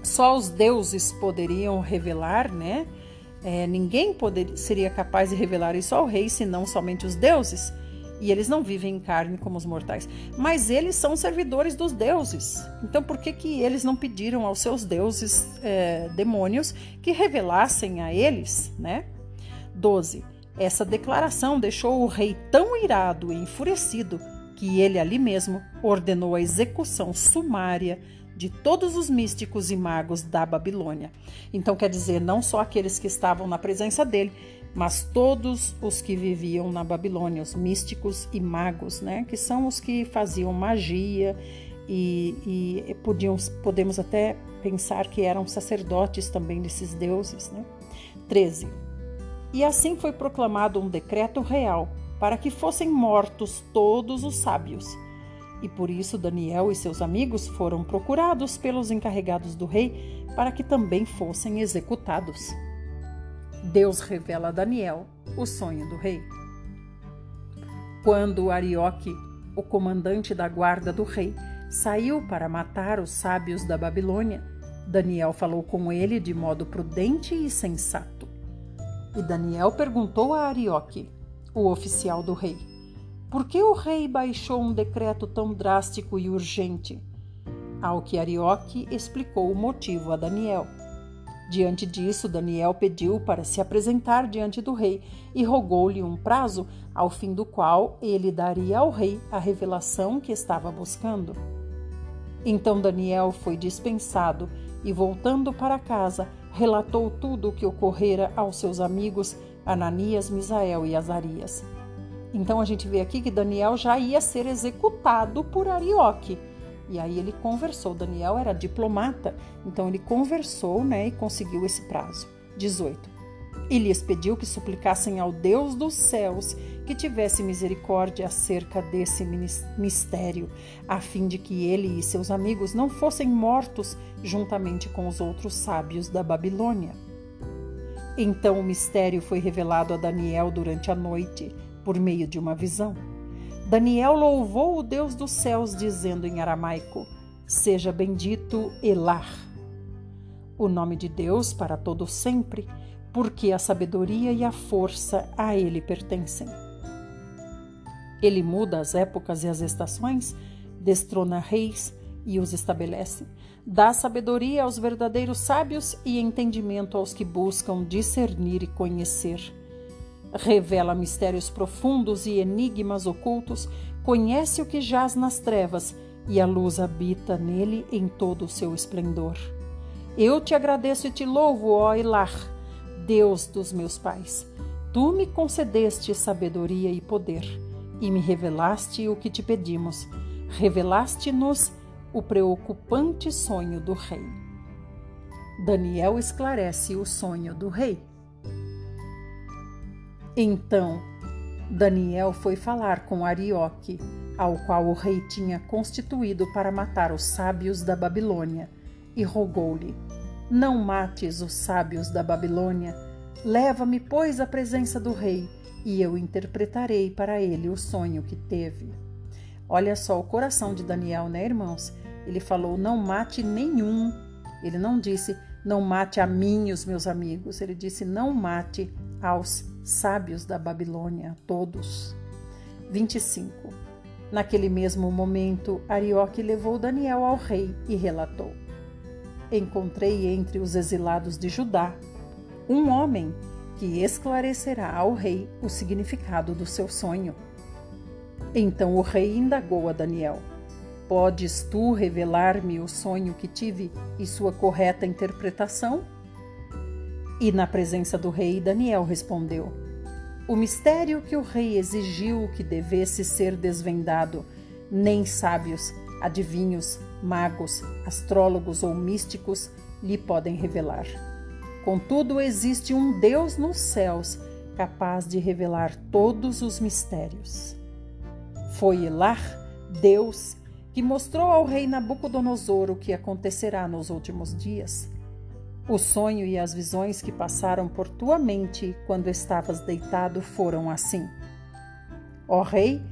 Só os deuses poderiam revelar, né? É, ninguém poder, seria capaz de revelar isso ao rei, senão somente os deuses e eles não vivem em carne como os mortais. Mas eles são servidores dos deuses. Então, por que, que eles não pediram aos seus deuses é, demônios que revelassem a eles, né? 12. Essa declaração deixou o rei tão irado e enfurecido que ele ali mesmo ordenou a execução sumária de todos os místicos e magos da Babilônia. Então, quer dizer, não só aqueles que estavam na presença dele, mas todos os que viviam na Babilônia, os místicos e magos, né, que são os que faziam magia e, e podiam, podemos até pensar que eram sacerdotes também desses deuses. Né? 13. E assim foi proclamado um decreto real para que fossem mortos todos os sábios. E por isso Daniel e seus amigos foram procurados pelos encarregados do rei para que também fossem executados. Deus revela a Daniel o sonho do rei. Quando Arioque, o comandante da guarda do rei, saiu para matar os sábios da Babilônia, Daniel falou com ele de modo prudente e sensato. E Daniel perguntou a Arioque, o oficial do rei: Por que o rei baixou um decreto tão drástico e urgente? Ao que Arioque explicou o motivo a Daniel. Diante disso, Daniel pediu para se apresentar diante do rei e rogou-lhe um prazo, ao fim do qual ele daria ao rei a revelação que estava buscando. Então Daniel foi dispensado e, voltando para casa, relatou tudo o que ocorrera aos seus amigos Ananias, Misael e Azarias. Então a gente vê aqui que Daniel já ia ser executado por Arioque. E aí ele conversou. Daniel era diplomata, então ele conversou né, e conseguiu esse prazo. 18. E lhes pediu que suplicassem ao Deus dos céus que tivesse misericórdia acerca desse mistério, a fim de que ele e seus amigos não fossem mortos juntamente com os outros sábios da Babilônia. Então o mistério foi revelado a Daniel durante a noite, por meio de uma visão. Daniel louvou o Deus dos céus, dizendo em aramaico: Seja bendito Elar, o nome de Deus para todo sempre, porque a sabedoria e a força a ele pertencem. Ele muda as épocas e as estações, destrona reis e os estabelece. Dá sabedoria aos verdadeiros sábios e entendimento aos que buscam discernir e conhecer revela mistérios profundos e enigmas ocultos, conhece o que jaz nas trevas e a luz habita nele em todo o seu esplendor. Eu te agradeço e te louvo, ó Elar, Deus dos meus pais. Tu me concedeste sabedoria e poder, e me revelaste o que te pedimos. Revelaste-nos o preocupante sonho do rei. Daniel esclarece o sonho do rei. Então Daniel foi falar com Arioque, ao qual o rei tinha constituído para matar os sábios da Babilônia, e rogou-lhe: Não mates os sábios da Babilônia, leva-me, pois, à presença do rei, e eu interpretarei para ele o sonho que teve. Olha só o coração de Daniel, né, irmãos? Ele falou: Não mate nenhum. Ele não disse: Não mate a mim e os meus amigos. Ele disse: Não mate aos sábios da Babilônia, todos. 25. Naquele mesmo momento, Arioque levou Daniel ao rei e relatou: Encontrei entre os exilados de Judá um homem que esclarecerá ao rei o significado do seu sonho. Então o rei indagou a Daniel: Podes tu revelar-me o sonho que tive e sua correta interpretação? E na presença do rei, Daniel respondeu: O mistério que o rei exigiu que devesse ser desvendado, nem sábios, adivinhos, magos, astrólogos ou místicos lhe podem revelar. Contudo, existe um Deus nos céus capaz de revelar todos os mistérios. Foi Elar, Deus, que mostrou ao rei Nabucodonosor o que acontecerá nos últimos dias. O sonho e as visões que passaram por tua mente quando estavas deitado foram assim. Ó Rei,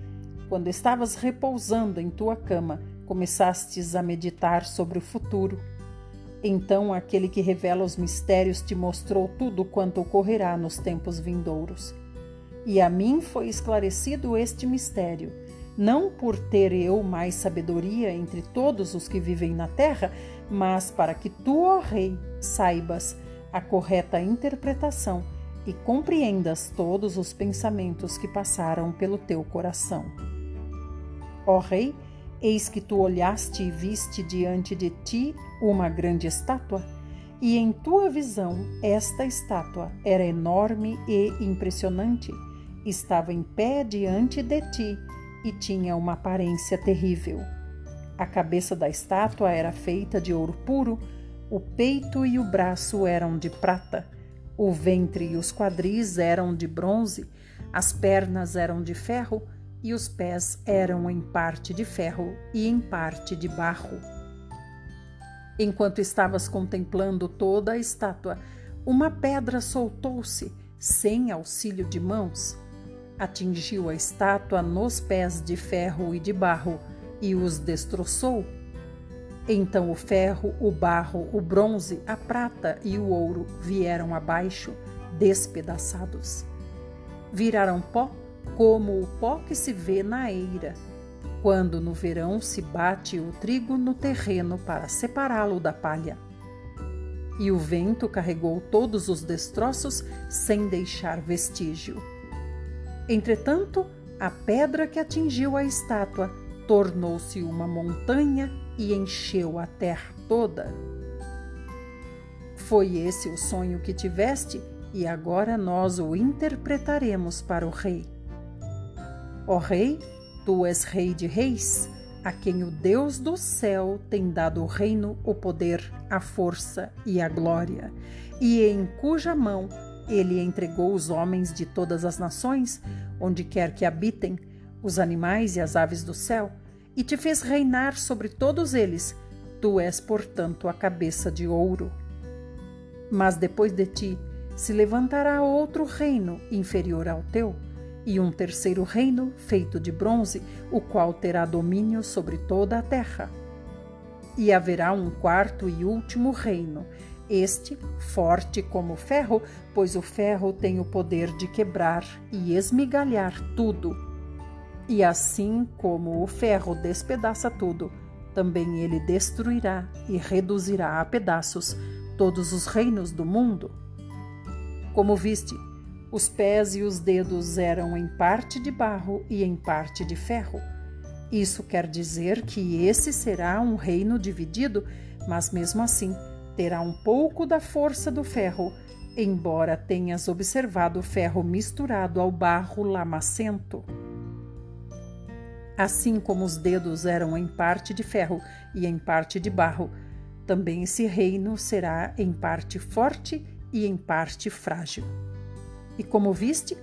quando estavas repousando em tua cama, começastes a meditar sobre o futuro. Então aquele que revela os mistérios te mostrou tudo quanto ocorrerá nos tempos vindouros. E a mim foi esclarecido este mistério não por ter eu mais sabedoria entre todos os que vivem na terra, mas para que tu, ó Rei, saibas a correta interpretação e compreendas todos os pensamentos que passaram pelo teu coração. Ó Rei, eis que tu olhaste e viste diante de ti uma grande estátua, e em tua visão esta estátua era enorme e impressionante. Estava em pé diante de ti e tinha uma aparência terrível. A cabeça da estátua era feita de ouro puro, o peito e o braço eram de prata, o ventre e os quadris eram de bronze, as pernas eram de ferro e os pés eram em parte de ferro e em parte de barro. Enquanto estavas contemplando toda a estátua, uma pedra soltou-se, sem auxílio de mãos, atingiu a estátua nos pés de ferro e de barro e os destroçou. Então o ferro, o barro, o bronze, a prata e o ouro vieram abaixo, despedaçados. Viraram pó como o pó que se vê na eira, quando no verão se bate o trigo no terreno para separá-lo da palha. E o vento carregou todos os destroços sem deixar vestígio. Entretanto, a pedra que atingiu a estátua tornou-se uma montanha e encheu a terra toda. Foi esse o sonho que tiveste, e agora nós o interpretaremos para o rei. Ó rei, tu és rei de reis, a quem o Deus do céu tem dado o reino, o poder, a força e a glória, e em cuja mão ele entregou os homens de todas as nações, onde quer que habitem, os animais e as aves do céu, e te fez reinar sobre todos eles. Tu és, portanto, a cabeça de ouro. Mas depois de ti se levantará outro reino inferior ao teu, e um terceiro reino feito de bronze, o qual terá domínio sobre toda a terra. E haverá um quarto e último reino, este forte como ferro, pois o ferro tem o poder de quebrar e esmigalhar tudo. E assim como o ferro despedaça tudo, também ele destruirá e reduzirá a pedaços todos os reinos do mundo. Como viste, os pés e os dedos eram em parte de barro e em parte de ferro. Isso quer dizer que esse será um reino dividido, mas mesmo assim terá um pouco da força do ferro, embora tenhas observado o ferro misturado ao barro lamacento. Assim como os dedos eram em parte de ferro e em parte de barro, também esse reino será em parte forte e em parte frágil. E como viste,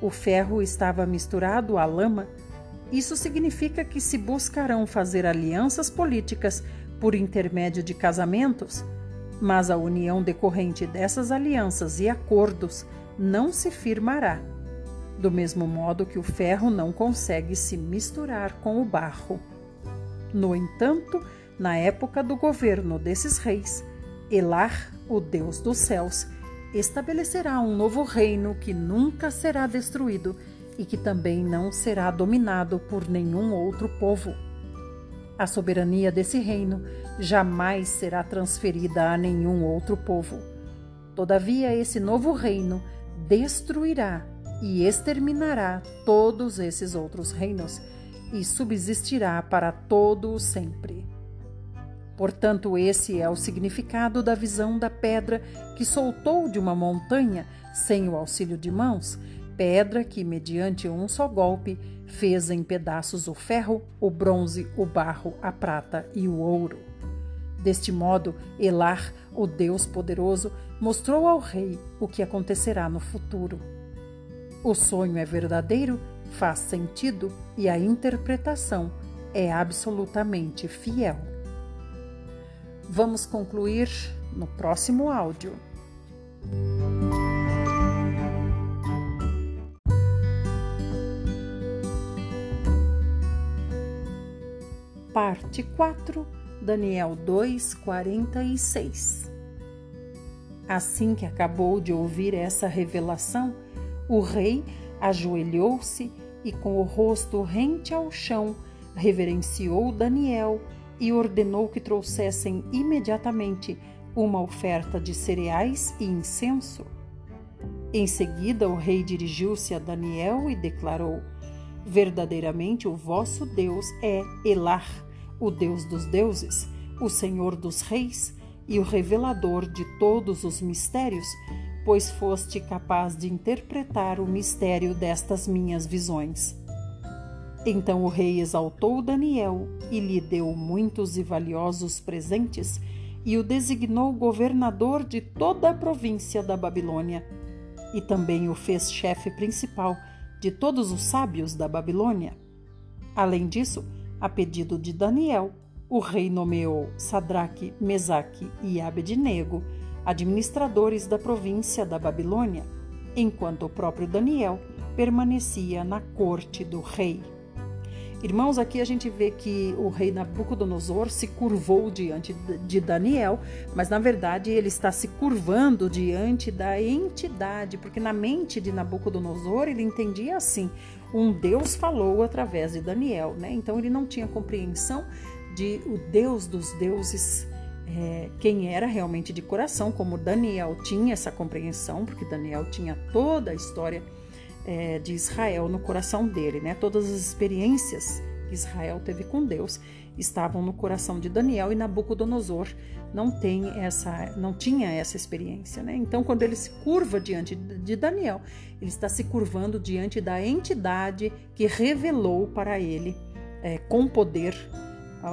o ferro estava misturado à lama. Isso significa que se buscarão fazer alianças políticas por intermédio de casamentos, mas a união decorrente dessas alianças e acordos não se firmará. Do mesmo modo que o ferro não consegue se misturar com o barro. No entanto, na época do governo desses reis, Elar, o Deus dos céus, estabelecerá um novo reino que nunca será destruído e que também não será dominado por nenhum outro povo. A soberania desse reino jamais será transferida a nenhum outro povo. Todavia, esse novo reino destruirá e exterminará todos esses outros reinos e subsistirá para todo o sempre. Portanto, esse é o significado da visão da pedra que soltou de uma montanha sem o auxílio de mãos, pedra que, mediante um só golpe, fez em pedaços o ferro, o bronze, o barro, a prata e o ouro. Deste modo, Elar, o Deus poderoso, mostrou ao rei o que acontecerá no futuro. O sonho é verdadeiro, faz sentido e a interpretação é absolutamente fiel. Vamos concluir no próximo áudio. Parte 4, Daniel 2:46. Assim que acabou de ouvir essa revelação, o rei ajoelhou-se e, com o rosto rente ao chão, reverenciou Daniel e ordenou que trouxessem imediatamente uma oferta de cereais e incenso. Em seguida, o rei dirigiu-se a Daniel e declarou: Verdadeiramente o vosso Deus é Elar, o Deus dos deuses, o Senhor dos reis e o revelador de todos os mistérios, pois foste capaz de interpretar o mistério destas minhas visões. Então o rei exaltou Daniel e lhe deu muitos e valiosos presentes e o designou governador de toda a província da Babilônia. E também o fez chefe principal de todos os sábios da Babilônia. Além disso, a pedido de Daniel, o rei nomeou Sadraque, Mesaque e Abednego administradores da província da Babilônia, enquanto o próprio Daniel permanecia na corte do rei. Irmãos, aqui a gente vê que o rei Nabucodonosor se curvou diante de Daniel, mas na verdade ele está se curvando diante da entidade, porque na mente de Nabucodonosor ele entendia assim: um Deus falou através de Daniel, né? Então ele não tinha compreensão de o Deus dos deuses. É, quem era realmente de coração, como Daniel tinha essa compreensão, porque Daniel tinha toda a história é, de Israel no coração dele, né? Todas as experiências que Israel teve com Deus estavam no coração de Daniel e Nabucodonosor não tem essa, não tinha essa experiência, né? Então, quando ele se curva diante de Daniel, ele está se curvando diante da entidade que revelou para ele é, com poder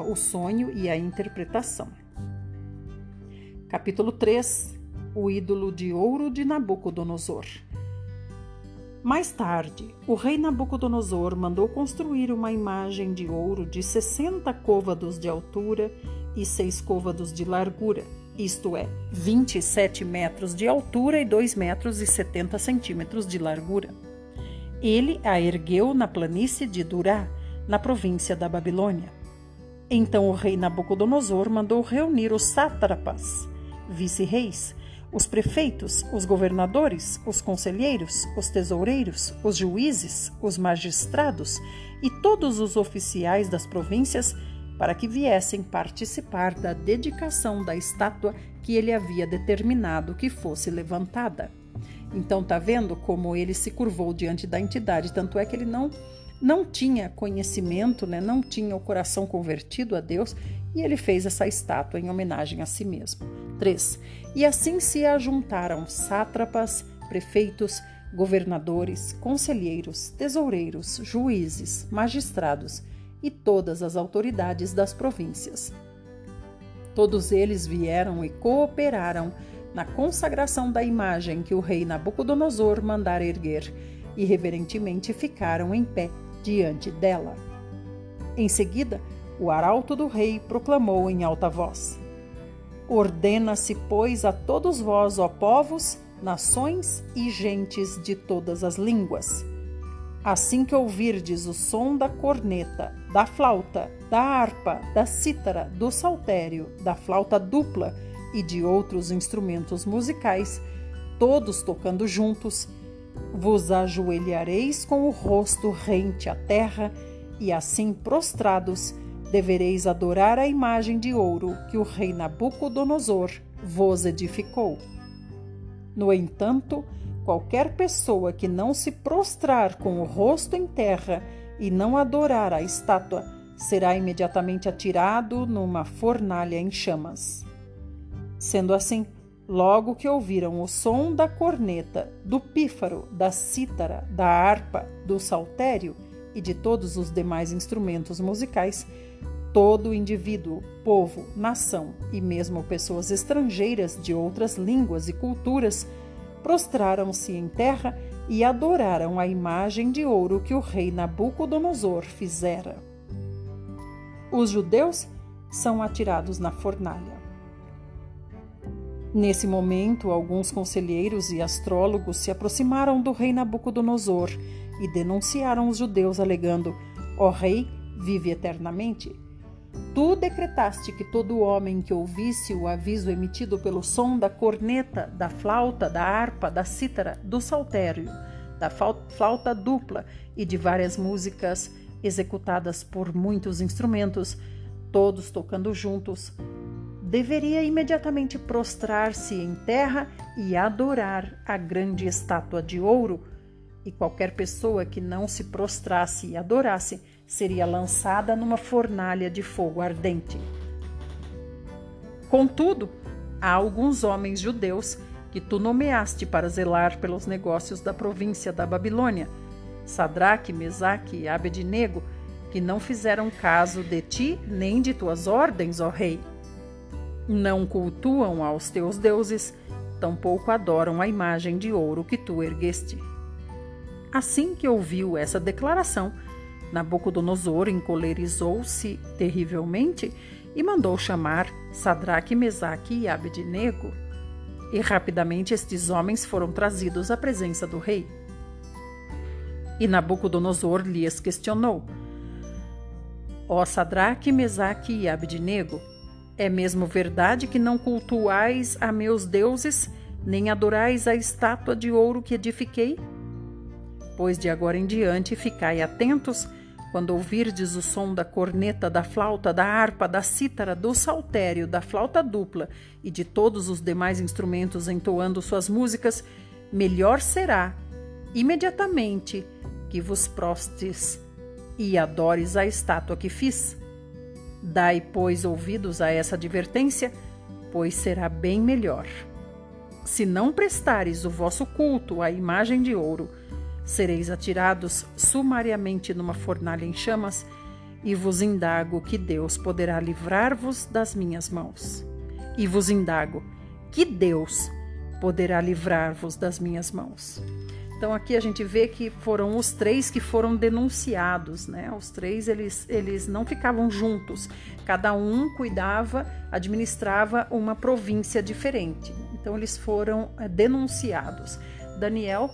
o sonho e a interpretação. Capítulo 3: O ídolo de ouro de Nabucodonosor. Mais tarde, o rei Nabucodonosor mandou construir uma imagem de ouro de 60 côvados de altura e 6 côvados de largura, isto é, 27 metros de altura e 2 metros e 70 centímetros de largura. Ele a ergueu na planície de Durá, na província da Babilônia. Então o rei Nabucodonosor mandou reunir os sátrapas, vice-reis, os prefeitos, os governadores, os conselheiros, os tesoureiros, os juízes, os magistrados e todos os oficiais das províncias para que viessem participar da dedicação da estátua que ele havia determinado que fosse levantada. Então tá vendo como ele se curvou diante da entidade, tanto é que ele não não tinha conhecimento, né? não tinha o coração convertido a Deus e ele fez essa estátua em homenagem a si mesmo. 3. E assim se ajuntaram sátrapas, prefeitos, governadores, conselheiros, tesoureiros, juízes, magistrados e todas as autoridades das províncias. Todos eles vieram e cooperaram na consagração da imagem que o rei Nabucodonosor mandara erguer e reverentemente ficaram em pé diante dela. Em seguida, o arauto do rei proclamou em alta voz: Ordena-se, pois, a todos vós, ó povos, nações e gentes de todas as línguas. Assim que ouvirdes o som da corneta, da flauta, da harpa, da cítara, do saltério, da flauta dupla e de outros instrumentos musicais, todos tocando juntos, vos ajoelhareis com o rosto rente à terra e assim prostrados devereis adorar a imagem de ouro que o rei Nabucodonosor vos edificou. No entanto, qualquer pessoa que não se prostrar com o rosto em terra e não adorar a estátua será imediatamente atirado numa fornalha em chamas. Sendo assim, logo que ouviram o som da corneta, do pífaro, da cítara, da harpa, do saltério e de todos os demais instrumentos musicais, todo indivíduo, povo, nação e mesmo pessoas estrangeiras de outras línguas e culturas prostraram-se em terra e adoraram a imagem de ouro que o rei Nabucodonosor fizera. Os judeus são atirados na fornalha. Nesse momento, alguns conselheiros e astrólogos se aproximaram do rei Nabucodonosor e denunciaram os judeus, alegando: Ó rei, vive eternamente. Tu decretaste que todo homem que ouvisse o aviso emitido pelo som da corneta, da flauta, da harpa, da cítara, do saltério, da flauta dupla e de várias músicas executadas por muitos instrumentos, todos tocando juntos, deveria imediatamente prostrar-se em terra e adorar a grande estátua de ouro, e qualquer pessoa que não se prostrasse e adorasse seria lançada numa fornalha de fogo ardente. Contudo, há alguns homens judeus que tu nomeaste para zelar pelos negócios da província da Babilônia, Sadraque, Mesaque e Abednego, que não fizeram caso de ti nem de tuas ordens, ó rei. Não cultuam aos teus deuses, tampouco adoram a imagem de ouro que tu ergueste. Assim que ouviu essa declaração, Nabucodonosor encolerizou-se terrivelmente e mandou chamar Sadraque, Mesaque e Abednego. E rapidamente estes homens foram trazidos à presença do rei. E Nabucodonosor lhes questionou: Ó Sadraque, Mesaque e Abednego, é mesmo verdade que não cultuais a meus deuses, nem adorais a estátua de ouro que edifiquei? Pois de agora em diante ficai atentos quando ouvirdes o som da corneta, da flauta, da harpa, da cítara, do saltério, da flauta dupla e de todos os demais instrumentos entoando suas músicas, melhor será, imediatamente, que vos prostes e adores a estátua que fiz. Dai, pois, ouvidos a essa advertência, pois será bem melhor. Se não prestares o vosso culto à imagem de ouro, sereis atirados sumariamente numa fornalha em chamas, e vos indago que Deus poderá livrar-vos das minhas mãos. E vos indago que Deus poderá livrar-vos das minhas mãos. Então aqui a gente vê que foram os três que foram denunciados, né? Os três eles, eles não ficavam juntos, cada um cuidava, administrava uma província diferente. Então eles foram é, denunciados. Daniel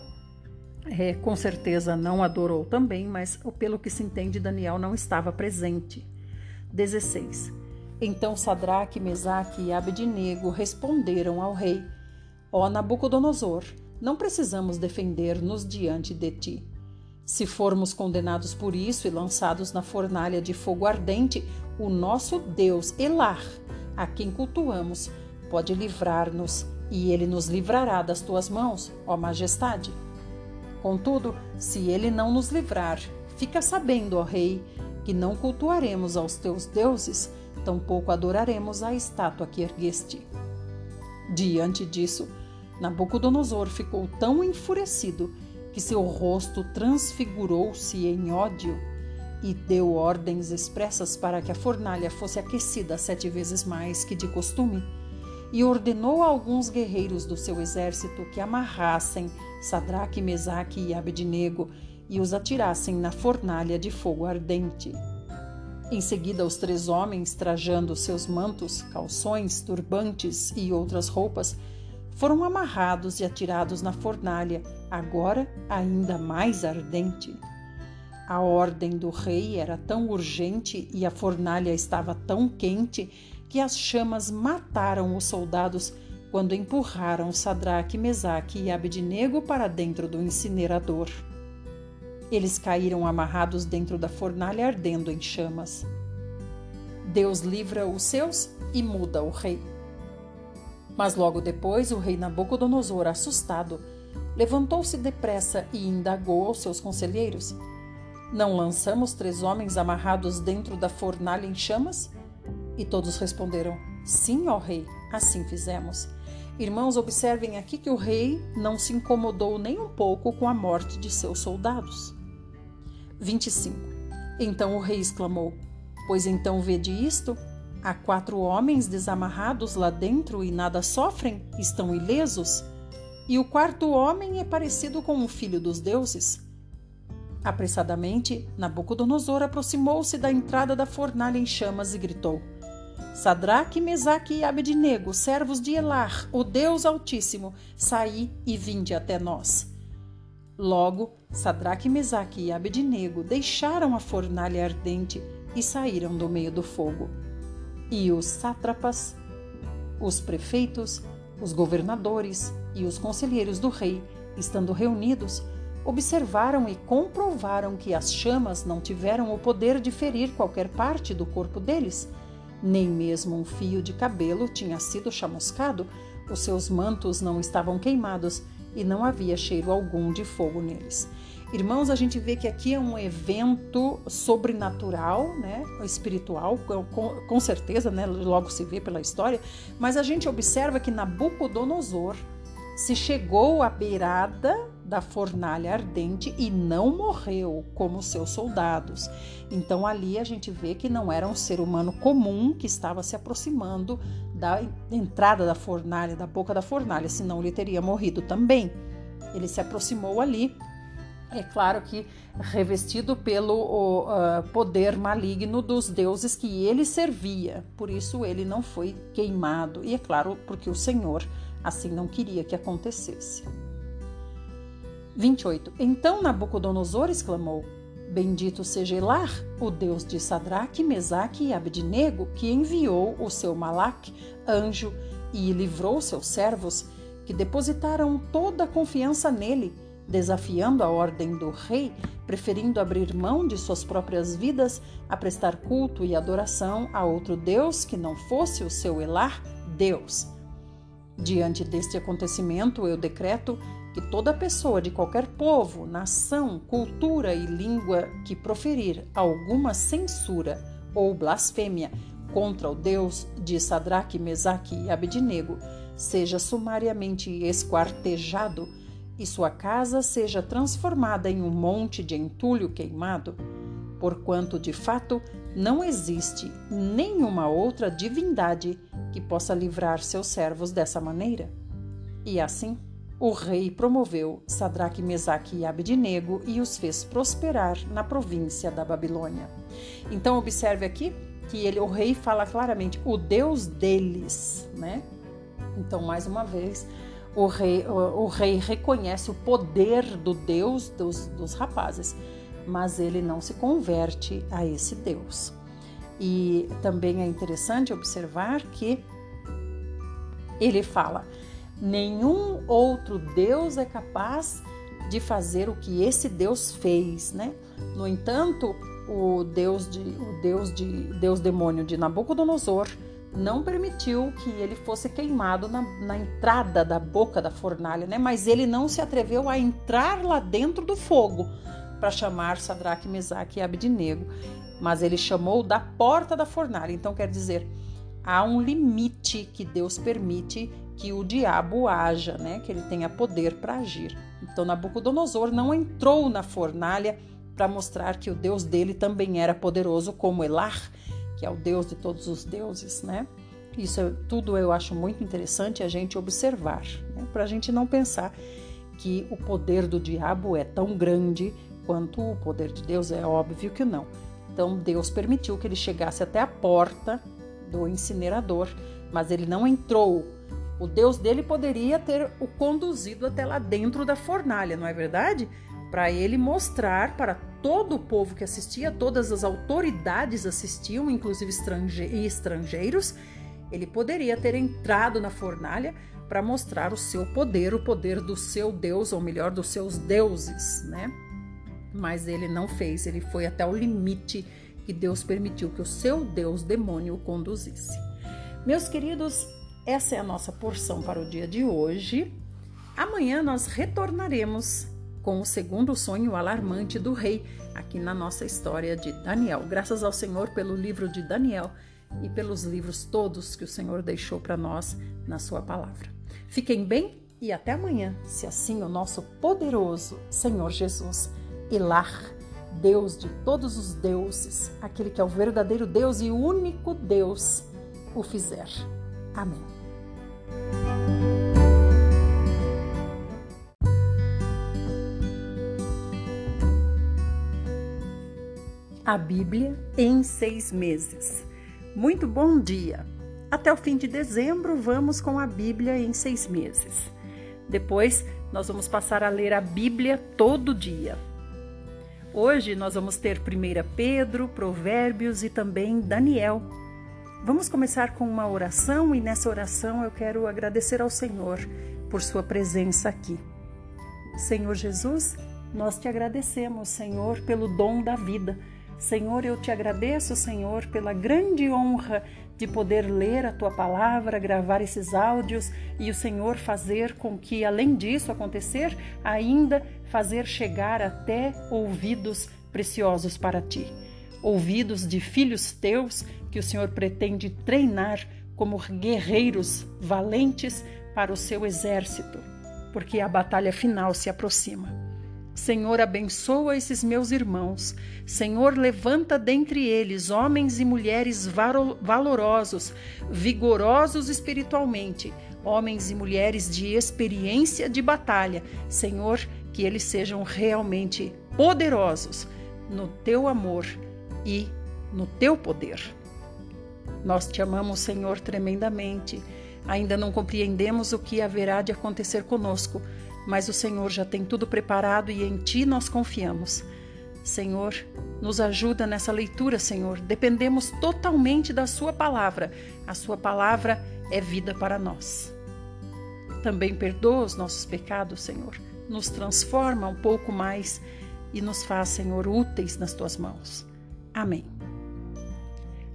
é, com certeza não adorou também, mas pelo que se entende, Daniel não estava presente. 16. Então Sadraque, Mesaque e Abednego responderam ao rei: Ó Nabucodonosor, não precisamos defender-nos diante de ti. Se formos condenados por isso e lançados na fornalha de fogo ardente, o nosso Deus Elar, a quem cultuamos, pode livrar-nos, e ele nos livrará das tuas mãos, ó majestade. Contudo, se ele não nos livrar, fica sabendo, ó Rei, que não cultuaremos aos teus deuses, tampouco adoraremos a estátua que ergueste. Diante disso, Nabucodonosor ficou tão enfurecido que seu rosto transfigurou-se em ódio e deu ordens expressas para que a fornalha fosse aquecida sete vezes mais que de costume e ordenou a alguns guerreiros do seu exército que amarrassem Sadraque, Mesaque e Abednego e os atirassem na fornalha de fogo ardente. Em seguida, os três homens, trajando seus mantos, calções, turbantes e outras roupas, foram amarrados e atirados na fornalha, agora ainda mais ardente. A ordem do rei era tão urgente e a fornalha estava tão quente que as chamas mataram os soldados quando empurraram Sadraque, Mesaque e Abednego para dentro do incinerador. Eles caíram amarrados dentro da fornalha ardendo em chamas. Deus livra os seus e muda o rei. Mas logo depois, o rei Nabucodonosor, assustado, levantou-se depressa e indagou aos seus conselheiros: Não lançamos três homens amarrados dentro da fornalha em chamas? E todos responderam: Sim, ó rei, assim fizemos. Irmãos, observem aqui que o rei não se incomodou nem um pouco com a morte de seus soldados. 25. Então o rei exclamou: Pois então vede isto? Há quatro homens desamarrados lá dentro e nada sofrem, estão ilesos. E o quarto homem é parecido com um filho dos deuses. Apressadamente, Nabucodonosor aproximou-se da entrada da fornalha em chamas e gritou: Sadraque, Mesaque e Abednego, servos de Elar, o Deus Altíssimo, saí e vinde até nós. Logo, Sadraque, Mesaque e Abednego deixaram a fornalha ardente e saíram do meio do fogo. E os sátrapas, os prefeitos, os governadores e os conselheiros do rei, estando reunidos, observaram e comprovaram que as chamas não tiveram o poder de ferir qualquer parte do corpo deles nem mesmo um fio de cabelo tinha sido chamuscado, os seus mantos não estavam queimados e não havia cheiro algum de fogo neles. Irmãos, a gente vê que aqui é um evento sobrenatural, né, espiritual, com, com certeza, né, logo se vê pela história, mas a gente observa que Nabucodonosor se chegou à beirada da fornalha ardente e não morreu como seus soldados. Então ali a gente vê que não era um ser humano comum que estava se aproximando da entrada da fornalha, da boca da fornalha, senão ele teria morrido também. Ele se aproximou ali, é claro que revestido pelo uh, poder maligno dos deuses que ele servia, por isso ele não foi queimado, e é claro, porque o Senhor assim não queria que acontecesse. 28. Então Nabucodonosor exclamou: Bendito seja Elar, o Deus de Sadraque, Mesaque e Abednego, que enviou o seu Malaque, anjo, e livrou seus servos, que depositaram toda a confiança nele, desafiando a ordem do rei, preferindo abrir mão de suas próprias vidas a prestar culto e adoração a outro Deus que não fosse o seu Elar, Deus. Diante deste acontecimento, eu decreto que toda pessoa de qualquer povo, nação, cultura e língua que proferir alguma censura ou blasfêmia contra o Deus de Sadraque, Mesaque e Abednego seja sumariamente esquartejado e sua casa seja transformada em um monte de entulho queimado, porquanto de fato não existe nenhuma outra divindade que possa livrar seus servos dessa maneira. E assim, o rei promoveu Sadraque, Mesaque e Abednego e os fez prosperar na província da Babilônia. Então observe aqui que ele, o rei fala claramente o Deus deles, né? Então mais uma vez o rei, o, o rei reconhece o poder do Deus dos, dos rapazes, mas ele não se converte a esse Deus. E também é interessante observar que ele fala: nenhum outro Deus é capaz de fazer o que esse Deus fez, né? No entanto, o Deus de o Deus de Deus demônio de Nabucodonosor não permitiu que ele fosse queimado na, na, entrada da boca da fornalha, né? Mas ele não se atreveu a entrar lá dentro do fogo para chamar Sadraque, Mesaque e Abednego mas ele chamou da porta da fornalha. Então quer dizer, há um limite que Deus permite que o diabo haja, né? Que ele tenha poder para agir. Então Nabucodonosor não entrou na fornalha para mostrar que o Deus dele também era poderoso como Elar, que é o Deus de todos os deuses, né? Isso é, tudo eu acho muito interessante a gente observar, né? para a gente não pensar que o poder do diabo é tão grande quanto o poder de Deus, é óbvio que não. Então Deus permitiu que ele chegasse até a porta do incinerador, mas ele não entrou. O Deus dele poderia ter o conduzido até lá dentro da fornalha, não é verdade? Para ele mostrar para todo o povo que assistia, todas as autoridades assistiam, inclusive estrangeiros, ele poderia ter entrado na fornalha para mostrar o seu poder, o poder do seu Deus, ou melhor, dos seus deuses, né? mas ele não fez, ele foi até o limite que Deus permitiu que o seu Deus demônio o conduzisse. Meus queridos, essa é a nossa porção para o dia de hoje. Amanhã nós retornaremos com o segundo sonho alarmante do rei aqui na nossa história de Daniel. Graças ao Senhor pelo livro de Daniel e pelos livros todos que o Senhor deixou para nós na sua palavra. Fiquem bem e até amanhã, se assim o nosso poderoso Senhor Jesus Elar, Deus de todos os deuses, aquele que é o verdadeiro Deus e único Deus, o fizer. Amém. A Bíblia em seis meses. Muito bom dia! Até o fim de dezembro, vamos com a Bíblia em seis meses. Depois, nós vamos passar a ler a Bíblia todo dia. Hoje nós vamos ter 1 Pedro, Provérbios e também Daniel. Vamos começar com uma oração e nessa oração eu quero agradecer ao Senhor por sua presença aqui. Senhor Jesus, nós te agradecemos, Senhor, pelo dom da vida. Senhor, eu te agradeço, Senhor, pela grande honra de poder ler a tua palavra, gravar esses áudios e o Senhor fazer com que, além disso acontecer, ainda fazer chegar até ouvidos preciosos para ti. Ouvidos de filhos teus que o Senhor pretende treinar como guerreiros valentes para o seu exército, porque a batalha final se aproxima. Senhor, abençoa esses meus irmãos. Senhor, levanta dentre eles homens e mulheres valorosos, vigorosos espiritualmente, homens e mulheres de experiência de batalha. Senhor, que eles sejam realmente poderosos no teu amor e no teu poder. Nós te amamos, Senhor, tremendamente. Ainda não compreendemos o que haverá de acontecer conosco mas o Senhor já tem tudo preparado e em Ti nós confiamos. Senhor, nos ajuda nessa leitura, Senhor. Dependemos totalmente da Sua palavra. A Sua palavra é vida para nós. Também perdoa os nossos pecados, Senhor. Nos transforma um pouco mais e nos faz, Senhor, úteis nas tuas mãos. Amém.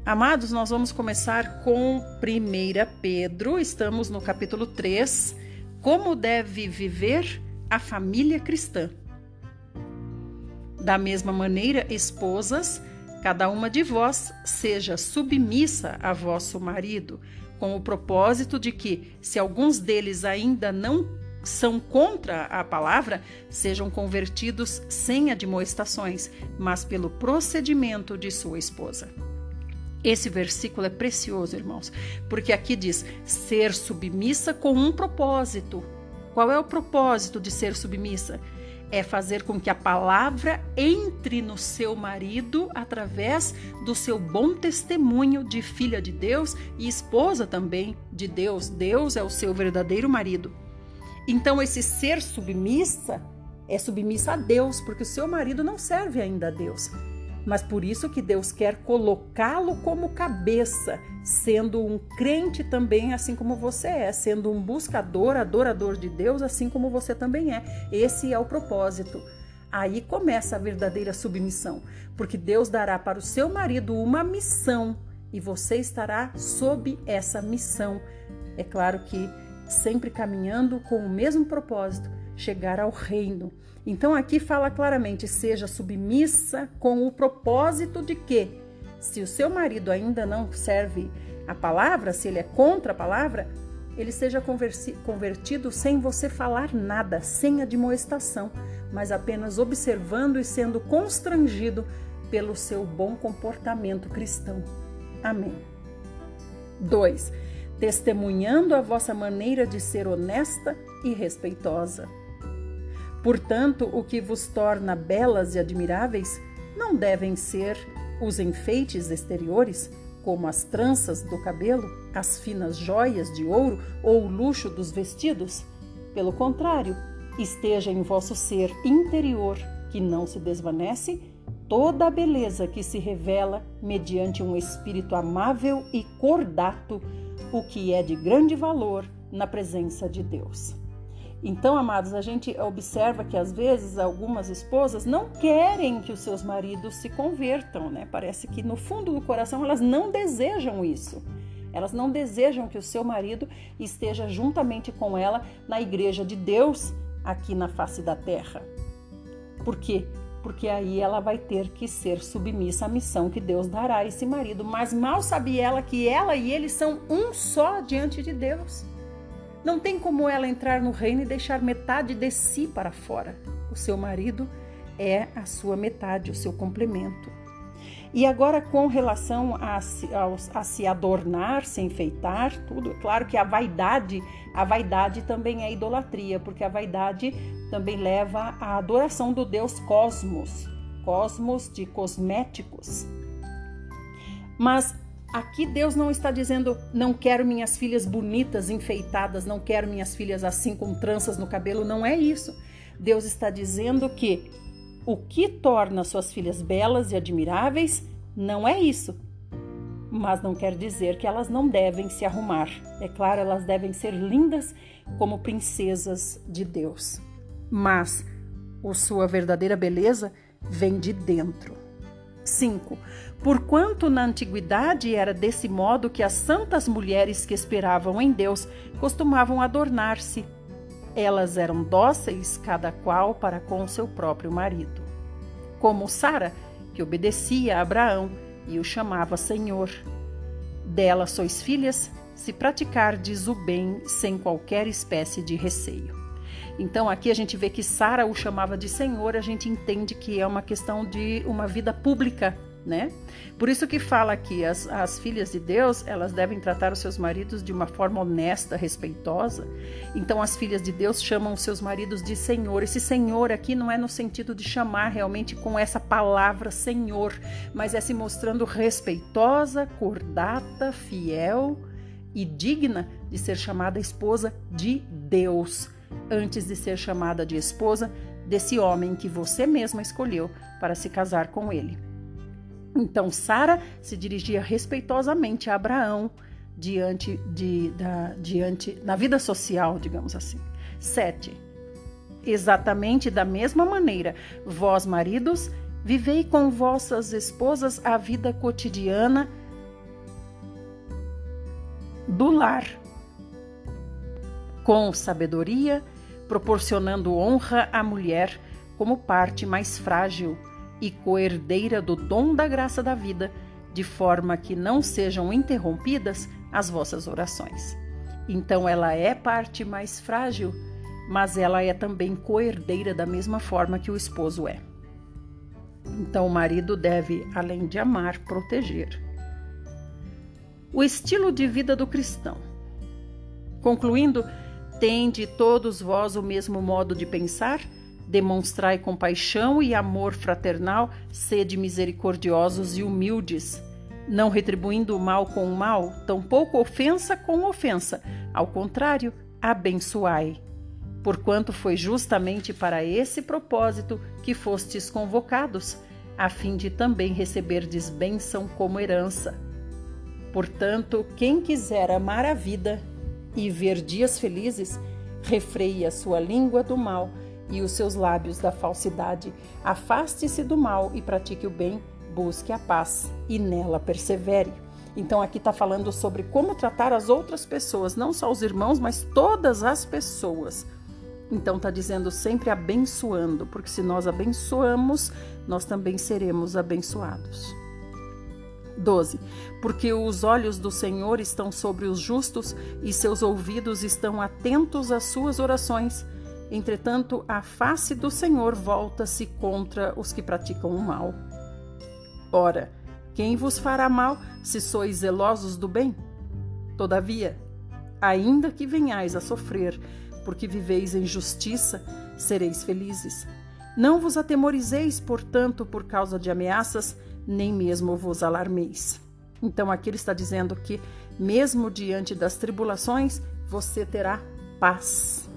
Amados, nós vamos começar com 1 Pedro, estamos no capítulo 3. Como deve viver a família cristã? Da mesma maneira, esposas, cada uma de vós seja submissa a vosso marido, com o propósito de que, se alguns deles ainda não são contra a palavra, sejam convertidos sem admoestações, mas pelo procedimento de sua esposa. Esse versículo é precioso, irmãos, porque aqui diz ser submissa com um propósito. Qual é o propósito de ser submissa? é fazer com que a palavra entre no seu marido através do seu bom testemunho de filha de Deus e esposa também de Deus. Deus é o seu verdadeiro marido. Então, esse ser submissa é submissa a Deus, porque o seu marido não serve ainda a Deus mas por isso que Deus quer colocá-lo como cabeça, sendo um crente também, assim como você é, sendo um buscador, adorador de Deus, assim como você também é. Esse é o propósito. Aí começa a verdadeira submissão, porque Deus dará para o seu marido uma missão e você estará sob essa missão. É claro que sempre caminhando com o mesmo propósito, chegar ao reino. Então aqui fala claramente: seja submissa com o propósito de que, se o seu marido ainda não serve a palavra, se ele é contra a palavra, ele seja convertido sem você falar nada, sem admoestação, mas apenas observando e sendo constrangido pelo seu bom comportamento cristão. Amém. 2. Testemunhando a vossa maneira de ser honesta e respeitosa. Portanto, o que vos torna belas e admiráveis não devem ser os enfeites exteriores, como as tranças do cabelo, as finas joias de ouro ou o luxo dos vestidos. Pelo contrário, esteja em vosso ser interior, que não se desvanece, toda a beleza que se revela mediante um espírito amável e cordato, o que é de grande valor na presença de Deus. Então, amados, a gente observa que às vezes algumas esposas não querem que os seus maridos se convertam, né? Parece que no fundo do coração elas não desejam isso. Elas não desejam que o seu marido esteja juntamente com ela na igreja de Deus aqui na face da terra. Por quê? Porque aí ela vai ter que ser submissa à missão que Deus dará a esse marido. Mas mal sabe ela que ela e ele são um só diante de Deus. Não tem como ela entrar no reino e deixar metade de si para fora. O seu marido é a sua metade, o seu complemento. E agora, com relação a, a, a, se adornar, se enfeitar, tudo, é claro que a vaidade, a vaidade também é idolatria, porque a vaidade também leva à adoração do Deus Cosmos, cosmos de cosméticos. Mas Aqui Deus não está dizendo, não quero minhas filhas bonitas, enfeitadas, não quero minhas filhas assim com tranças no cabelo, não é isso. Deus está dizendo que o que torna suas filhas belas e admiráveis não é isso. Mas não quer dizer que elas não devem se arrumar. É claro, elas devem ser lindas como princesas de Deus. Mas a sua verdadeira beleza vem de dentro. 5. Porquanto na antiguidade era desse modo que as santas mulheres que esperavam em Deus costumavam adornar-se. Elas eram dóceis, cada qual para com seu próprio marido. Como Sara, que obedecia a Abraão e o chamava Senhor. Dela sois filhas, se praticardes o bem sem qualquer espécie de receio. Então aqui a gente vê que Sara o chamava de Senhor, a gente entende que é uma questão de uma vida pública, né? Por isso que fala que as, as filhas de Deus, elas devem tratar os seus maridos de uma forma honesta, respeitosa. Então as filhas de Deus chamam os seus maridos de Senhor. Esse Senhor aqui não é no sentido de chamar realmente com essa palavra Senhor, mas é se mostrando respeitosa, cordata, fiel e digna de ser chamada esposa de Deus antes de ser chamada de esposa desse homem que você mesma escolheu para se casar com ele. Então Sara se dirigia respeitosamente a Abraão diante de da, diante na vida social, digamos assim. 7. Exatamente da mesma maneira, vós maridos, vivei com vossas esposas a vida cotidiana do lar, com sabedoria, proporcionando honra à mulher como parte mais frágil e coerdeira do dom da graça da vida, de forma que não sejam interrompidas as vossas orações. Então ela é parte mais frágil, mas ela é também coerdeira da mesma forma que o esposo é. Então o marido deve, além de amar, proteger. O estilo de vida do cristão. Concluindo, tende todos vós o mesmo modo de pensar? Demonstrai compaixão e amor fraternal, sede misericordiosos e humildes, não retribuindo o mal com o mal, tampouco ofensa com ofensa. Ao contrário, abençoai. Porquanto foi justamente para esse propósito que fostes convocados, a fim de também receberdes bênção como herança. Portanto, quem quiser amar a vida e ver dias felizes, refreie a sua língua do mal e os seus lábios da falsidade. Afaste-se do mal e pratique o bem, busque a paz e nela persevere. Então aqui está falando sobre como tratar as outras pessoas, não só os irmãos, mas todas as pessoas. Então está dizendo sempre abençoando, porque se nós abençoamos, nós também seremos abençoados. 12. Porque os olhos do Senhor estão sobre os justos e seus ouvidos estão atentos às suas orações. Entretanto, a face do Senhor volta-se contra os que praticam o mal. Ora, quem vos fará mal se sois zelosos do bem? Todavia, ainda que venhais a sofrer, porque viveis em justiça, sereis felizes. Não vos atemorizeis, portanto, por causa de ameaças, nem mesmo vos alarmeis. Então aqui ele está dizendo que, mesmo diante das tribulações, você terá paz.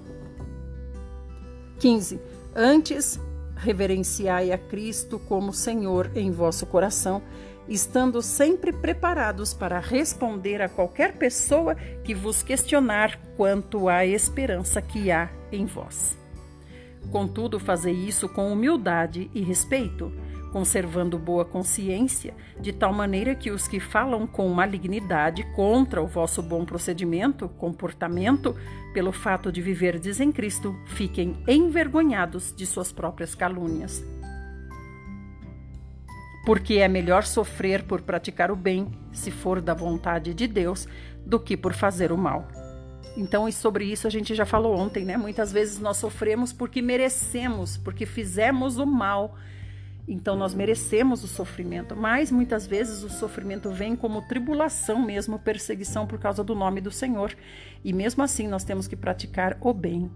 15. Antes, reverenciai a Cristo como Senhor em vosso coração, estando sempre preparados para responder a qualquer pessoa que vos questionar quanto à esperança que há em vós. Contudo, fazei isso com humildade e respeito conservando boa consciência, de tal maneira que os que falam com malignidade contra o vosso bom procedimento, comportamento, pelo fato de viverdes em Cristo, fiquem envergonhados de suas próprias calúnias. Porque é melhor sofrer por praticar o bem, se for da vontade de Deus, do que por fazer o mal. Então, e sobre isso a gente já falou ontem, né? Muitas vezes nós sofremos porque merecemos, porque fizemos o mal então nós merecemos o sofrimento, mas muitas vezes o sofrimento vem como tribulação mesmo, perseguição por causa do nome do Senhor. E mesmo assim nós temos que praticar o bem.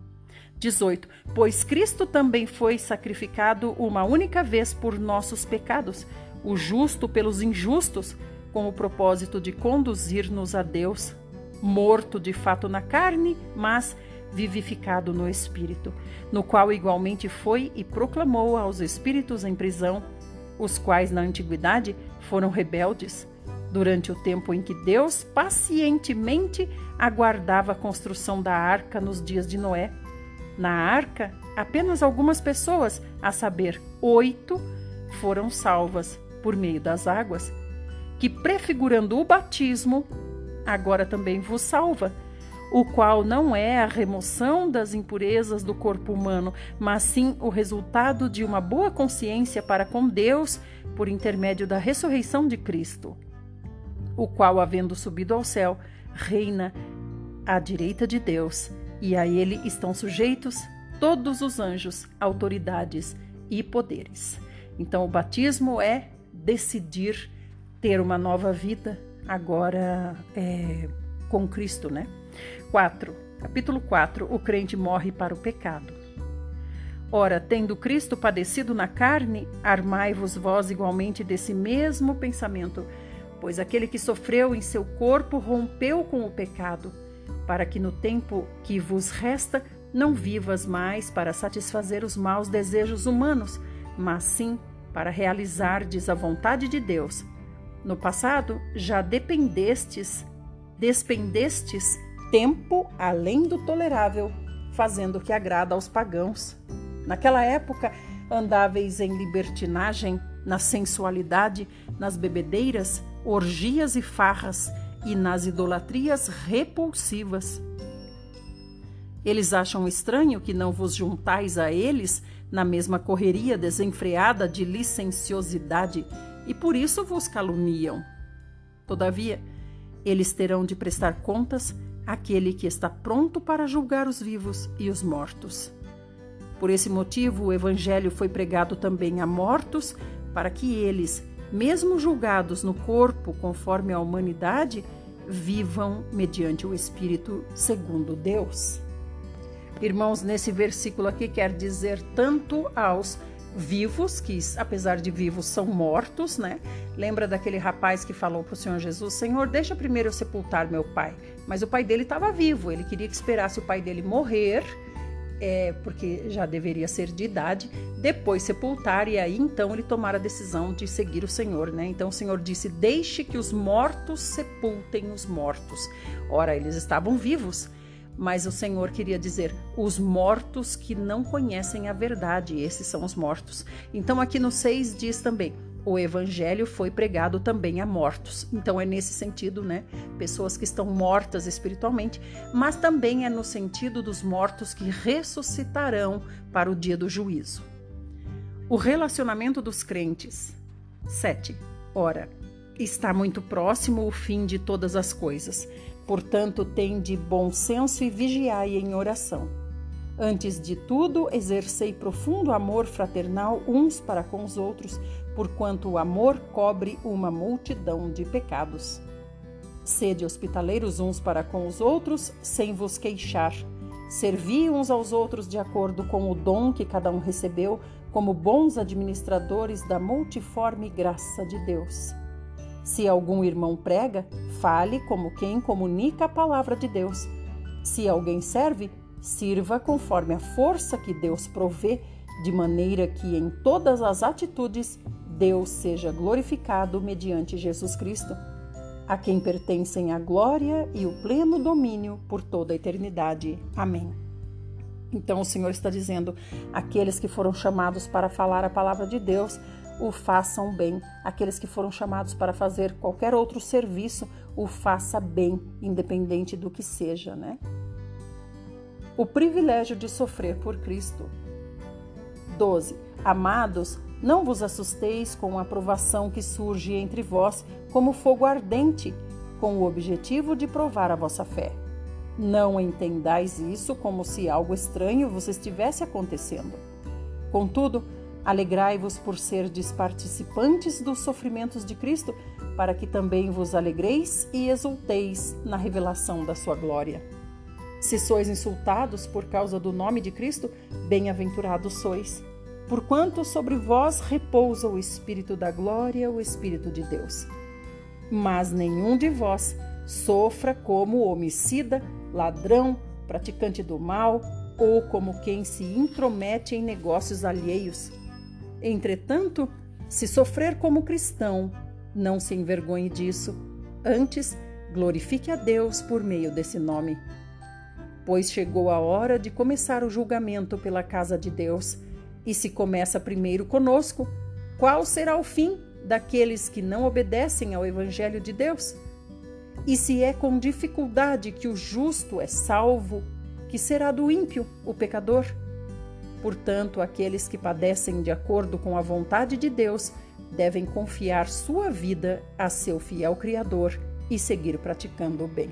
18. Pois Cristo também foi sacrificado uma única vez por nossos pecados, o justo pelos injustos, com o propósito de conduzir-nos a Deus, morto de fato na carne, mas vivificado no Espírito, no qual igualmente foi e proclamou aos espíritos em prisão, os quais na antiguidade foram rebeldes, durante o tempo em que Deus pacientemente aguardava a construção da arca nos dias de Noé. Na arca, apenas algumas pessoas, a saber, oito, foram salvas por meio das águas, que prefigurando o batismo, agora também vos salva o qual não é a remoção das impurezas do corpo humano, mas sim o resultado de uma boa consciência para com Deus por intermédio da ressurreição de Cristo, o qual, havendo subido ao céu, reina à direita de Deus, e a ele estão sujeitos todos os anjos, autoridades e poderes. Então, o batismo é decidir ter uma nova vida agora é, com Cristo, né? 4. Capítulo 4. O crente morre para o pecado. Ora, tendo Cristo padecido na carne, armai-vos vós igualmente desse mesmo pensamento, pois aquele que sofreu em seu corpo rompeu com o pecado, para que no tempo que vos resta Não vivas mais para satisfazer os maus desejos humanos, mas sim para realizardes a vontade de Deus. No passado já dependestes, despendestes tempo além do tolerável, fazendo o que agrada aos pagãos. Naquela época andáveis em libertinagem, na sensualidade, nas bebedeiras, orgias e farras e nas idolatrias repulsivas. Eles acham estranho que não vos juntais a eles na mesma correria desenfreada de licenciosidade e por isso vos caluniam. Todavia, eles terão de prestar contas àquele que está pronto para julgar os vivos e os mortos. Por esse motivo, o Evangelho foi pregado também a mortos, para que eles, mesmo julgados no corpo conforme a humanidade, vivam mediante o Espírito segundo Deus. Irmãos, nesse versículo aqui quer dizer tanto aos vivos, que apesar de vivos são mortos, né? Lembra daquele rapaz que falou para o Senhor Jesus: Senhor, deixa primeiro eu sepultar meu pai. Mas o pai dele estava vivo, ele queria que esperasse o pai dele morrer, é, porque já deveria ser de idade, depois sepultar, e aí então ele tomar a decisão de seguir o Senhor, né? Então o Senhor disse: Deixe que os mortos sepultem os mortos. Ora, eles estavam vivos mas o Senhor queria dizer os mortos que não conhecem a verdade, esses são os mortos. Então aqui no 6 diz também: o evangelho foi pregado também a mortos. Então é nesse sentido, né? Pessoas que estão mortas espiritualmente, mas também é no sentido dos mortos que ressuscitarão para o dia do juízo. O relacionamento dos crentes. 7. Ora, está muito próximo o fim de todas as coisas. Portanto, tende bom senso e vigiai em oração. Antes de tudo, exercei profundo amor fraternal uns para com os outros, porquanto o amor cobre uma multidão de pecados. Sede hospitaleiros uns para com os outros, sem vos queixar. Servi uns aos outros de acordo com o dom que cada um recebeu, como bons administradores da multiforme graça de Deus. Se algum irmão prega, fale como quem comunica a palavra de Deus. Se alguém serve, sirva conforme a força que Deus provê, de maneira que em todas as atitudes Deus seja glorificado mediante Jesus Cristo, a quem pertencem a glória e o pleno domínio por toda a eternidade. Amém. Então o Senhor está dizendo: aqueles que foram chamados para falar a palavra de Deus, o façam bem. Aqueles que foram chamados para fazer qualquer outro serviço, o faça bem, independente do que seja, né? O privilégio de sofrer por Cristo. 12. Amados, não vos assusteis com a provação que surge entre vós como fogo ardente, com o objetivo de provar a vossa fé. Não entendais isso como se algo estranho vos estivesse acontecendo. Contudo, Alegrai-vos por serdes participantes dos sofrimentos de Cristo, para que também vos alegreis e exulteis na revelação da sua glória. Se sois insultados por causa do nome de Cristo, bem-aventurados sois, porquanto sobre vós repousa o Espírito da glória, o Espírito de Deus. Mas nenhum de vós sofra como homicida, ladrão, praticante do mal ou como quem se intromete em negócios alheios Entretanto, se sofrer como cristão, não se envergonhe disso. Antes, glorifique a Deus por meio desse nome. Pois chegou a hora de começar o julgamento pela casa de Deus. E se começa primeiro conosco, qual será o fim daqueles que não obedecem ao Evangelho de Deus? E se é com dificuldade que o justo é salvo, que será do ímpio, o pecador? Portanto, aqueles que padecem de acordo com a vontade de Deus devem confiar sua vida a seu fiel Criador e seguir praticando o bem.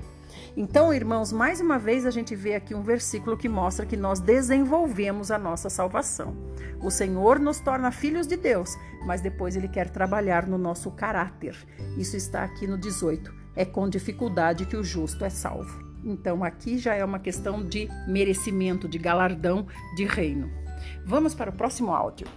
Então, irmãos, mais uma vez a gente vê aqui um versículo que mostra que nós desenvolvemos a nossa salvação. O Senhor nos torna filhos de Deus, mas depois ele quer trabalhar no nosso caráter. Isso está aqui no 18. É com dificuldade que o justo é salvo. Então, aqui já é uma questão de merecimento, de galardão de reino. Vamos para o próximo áudio.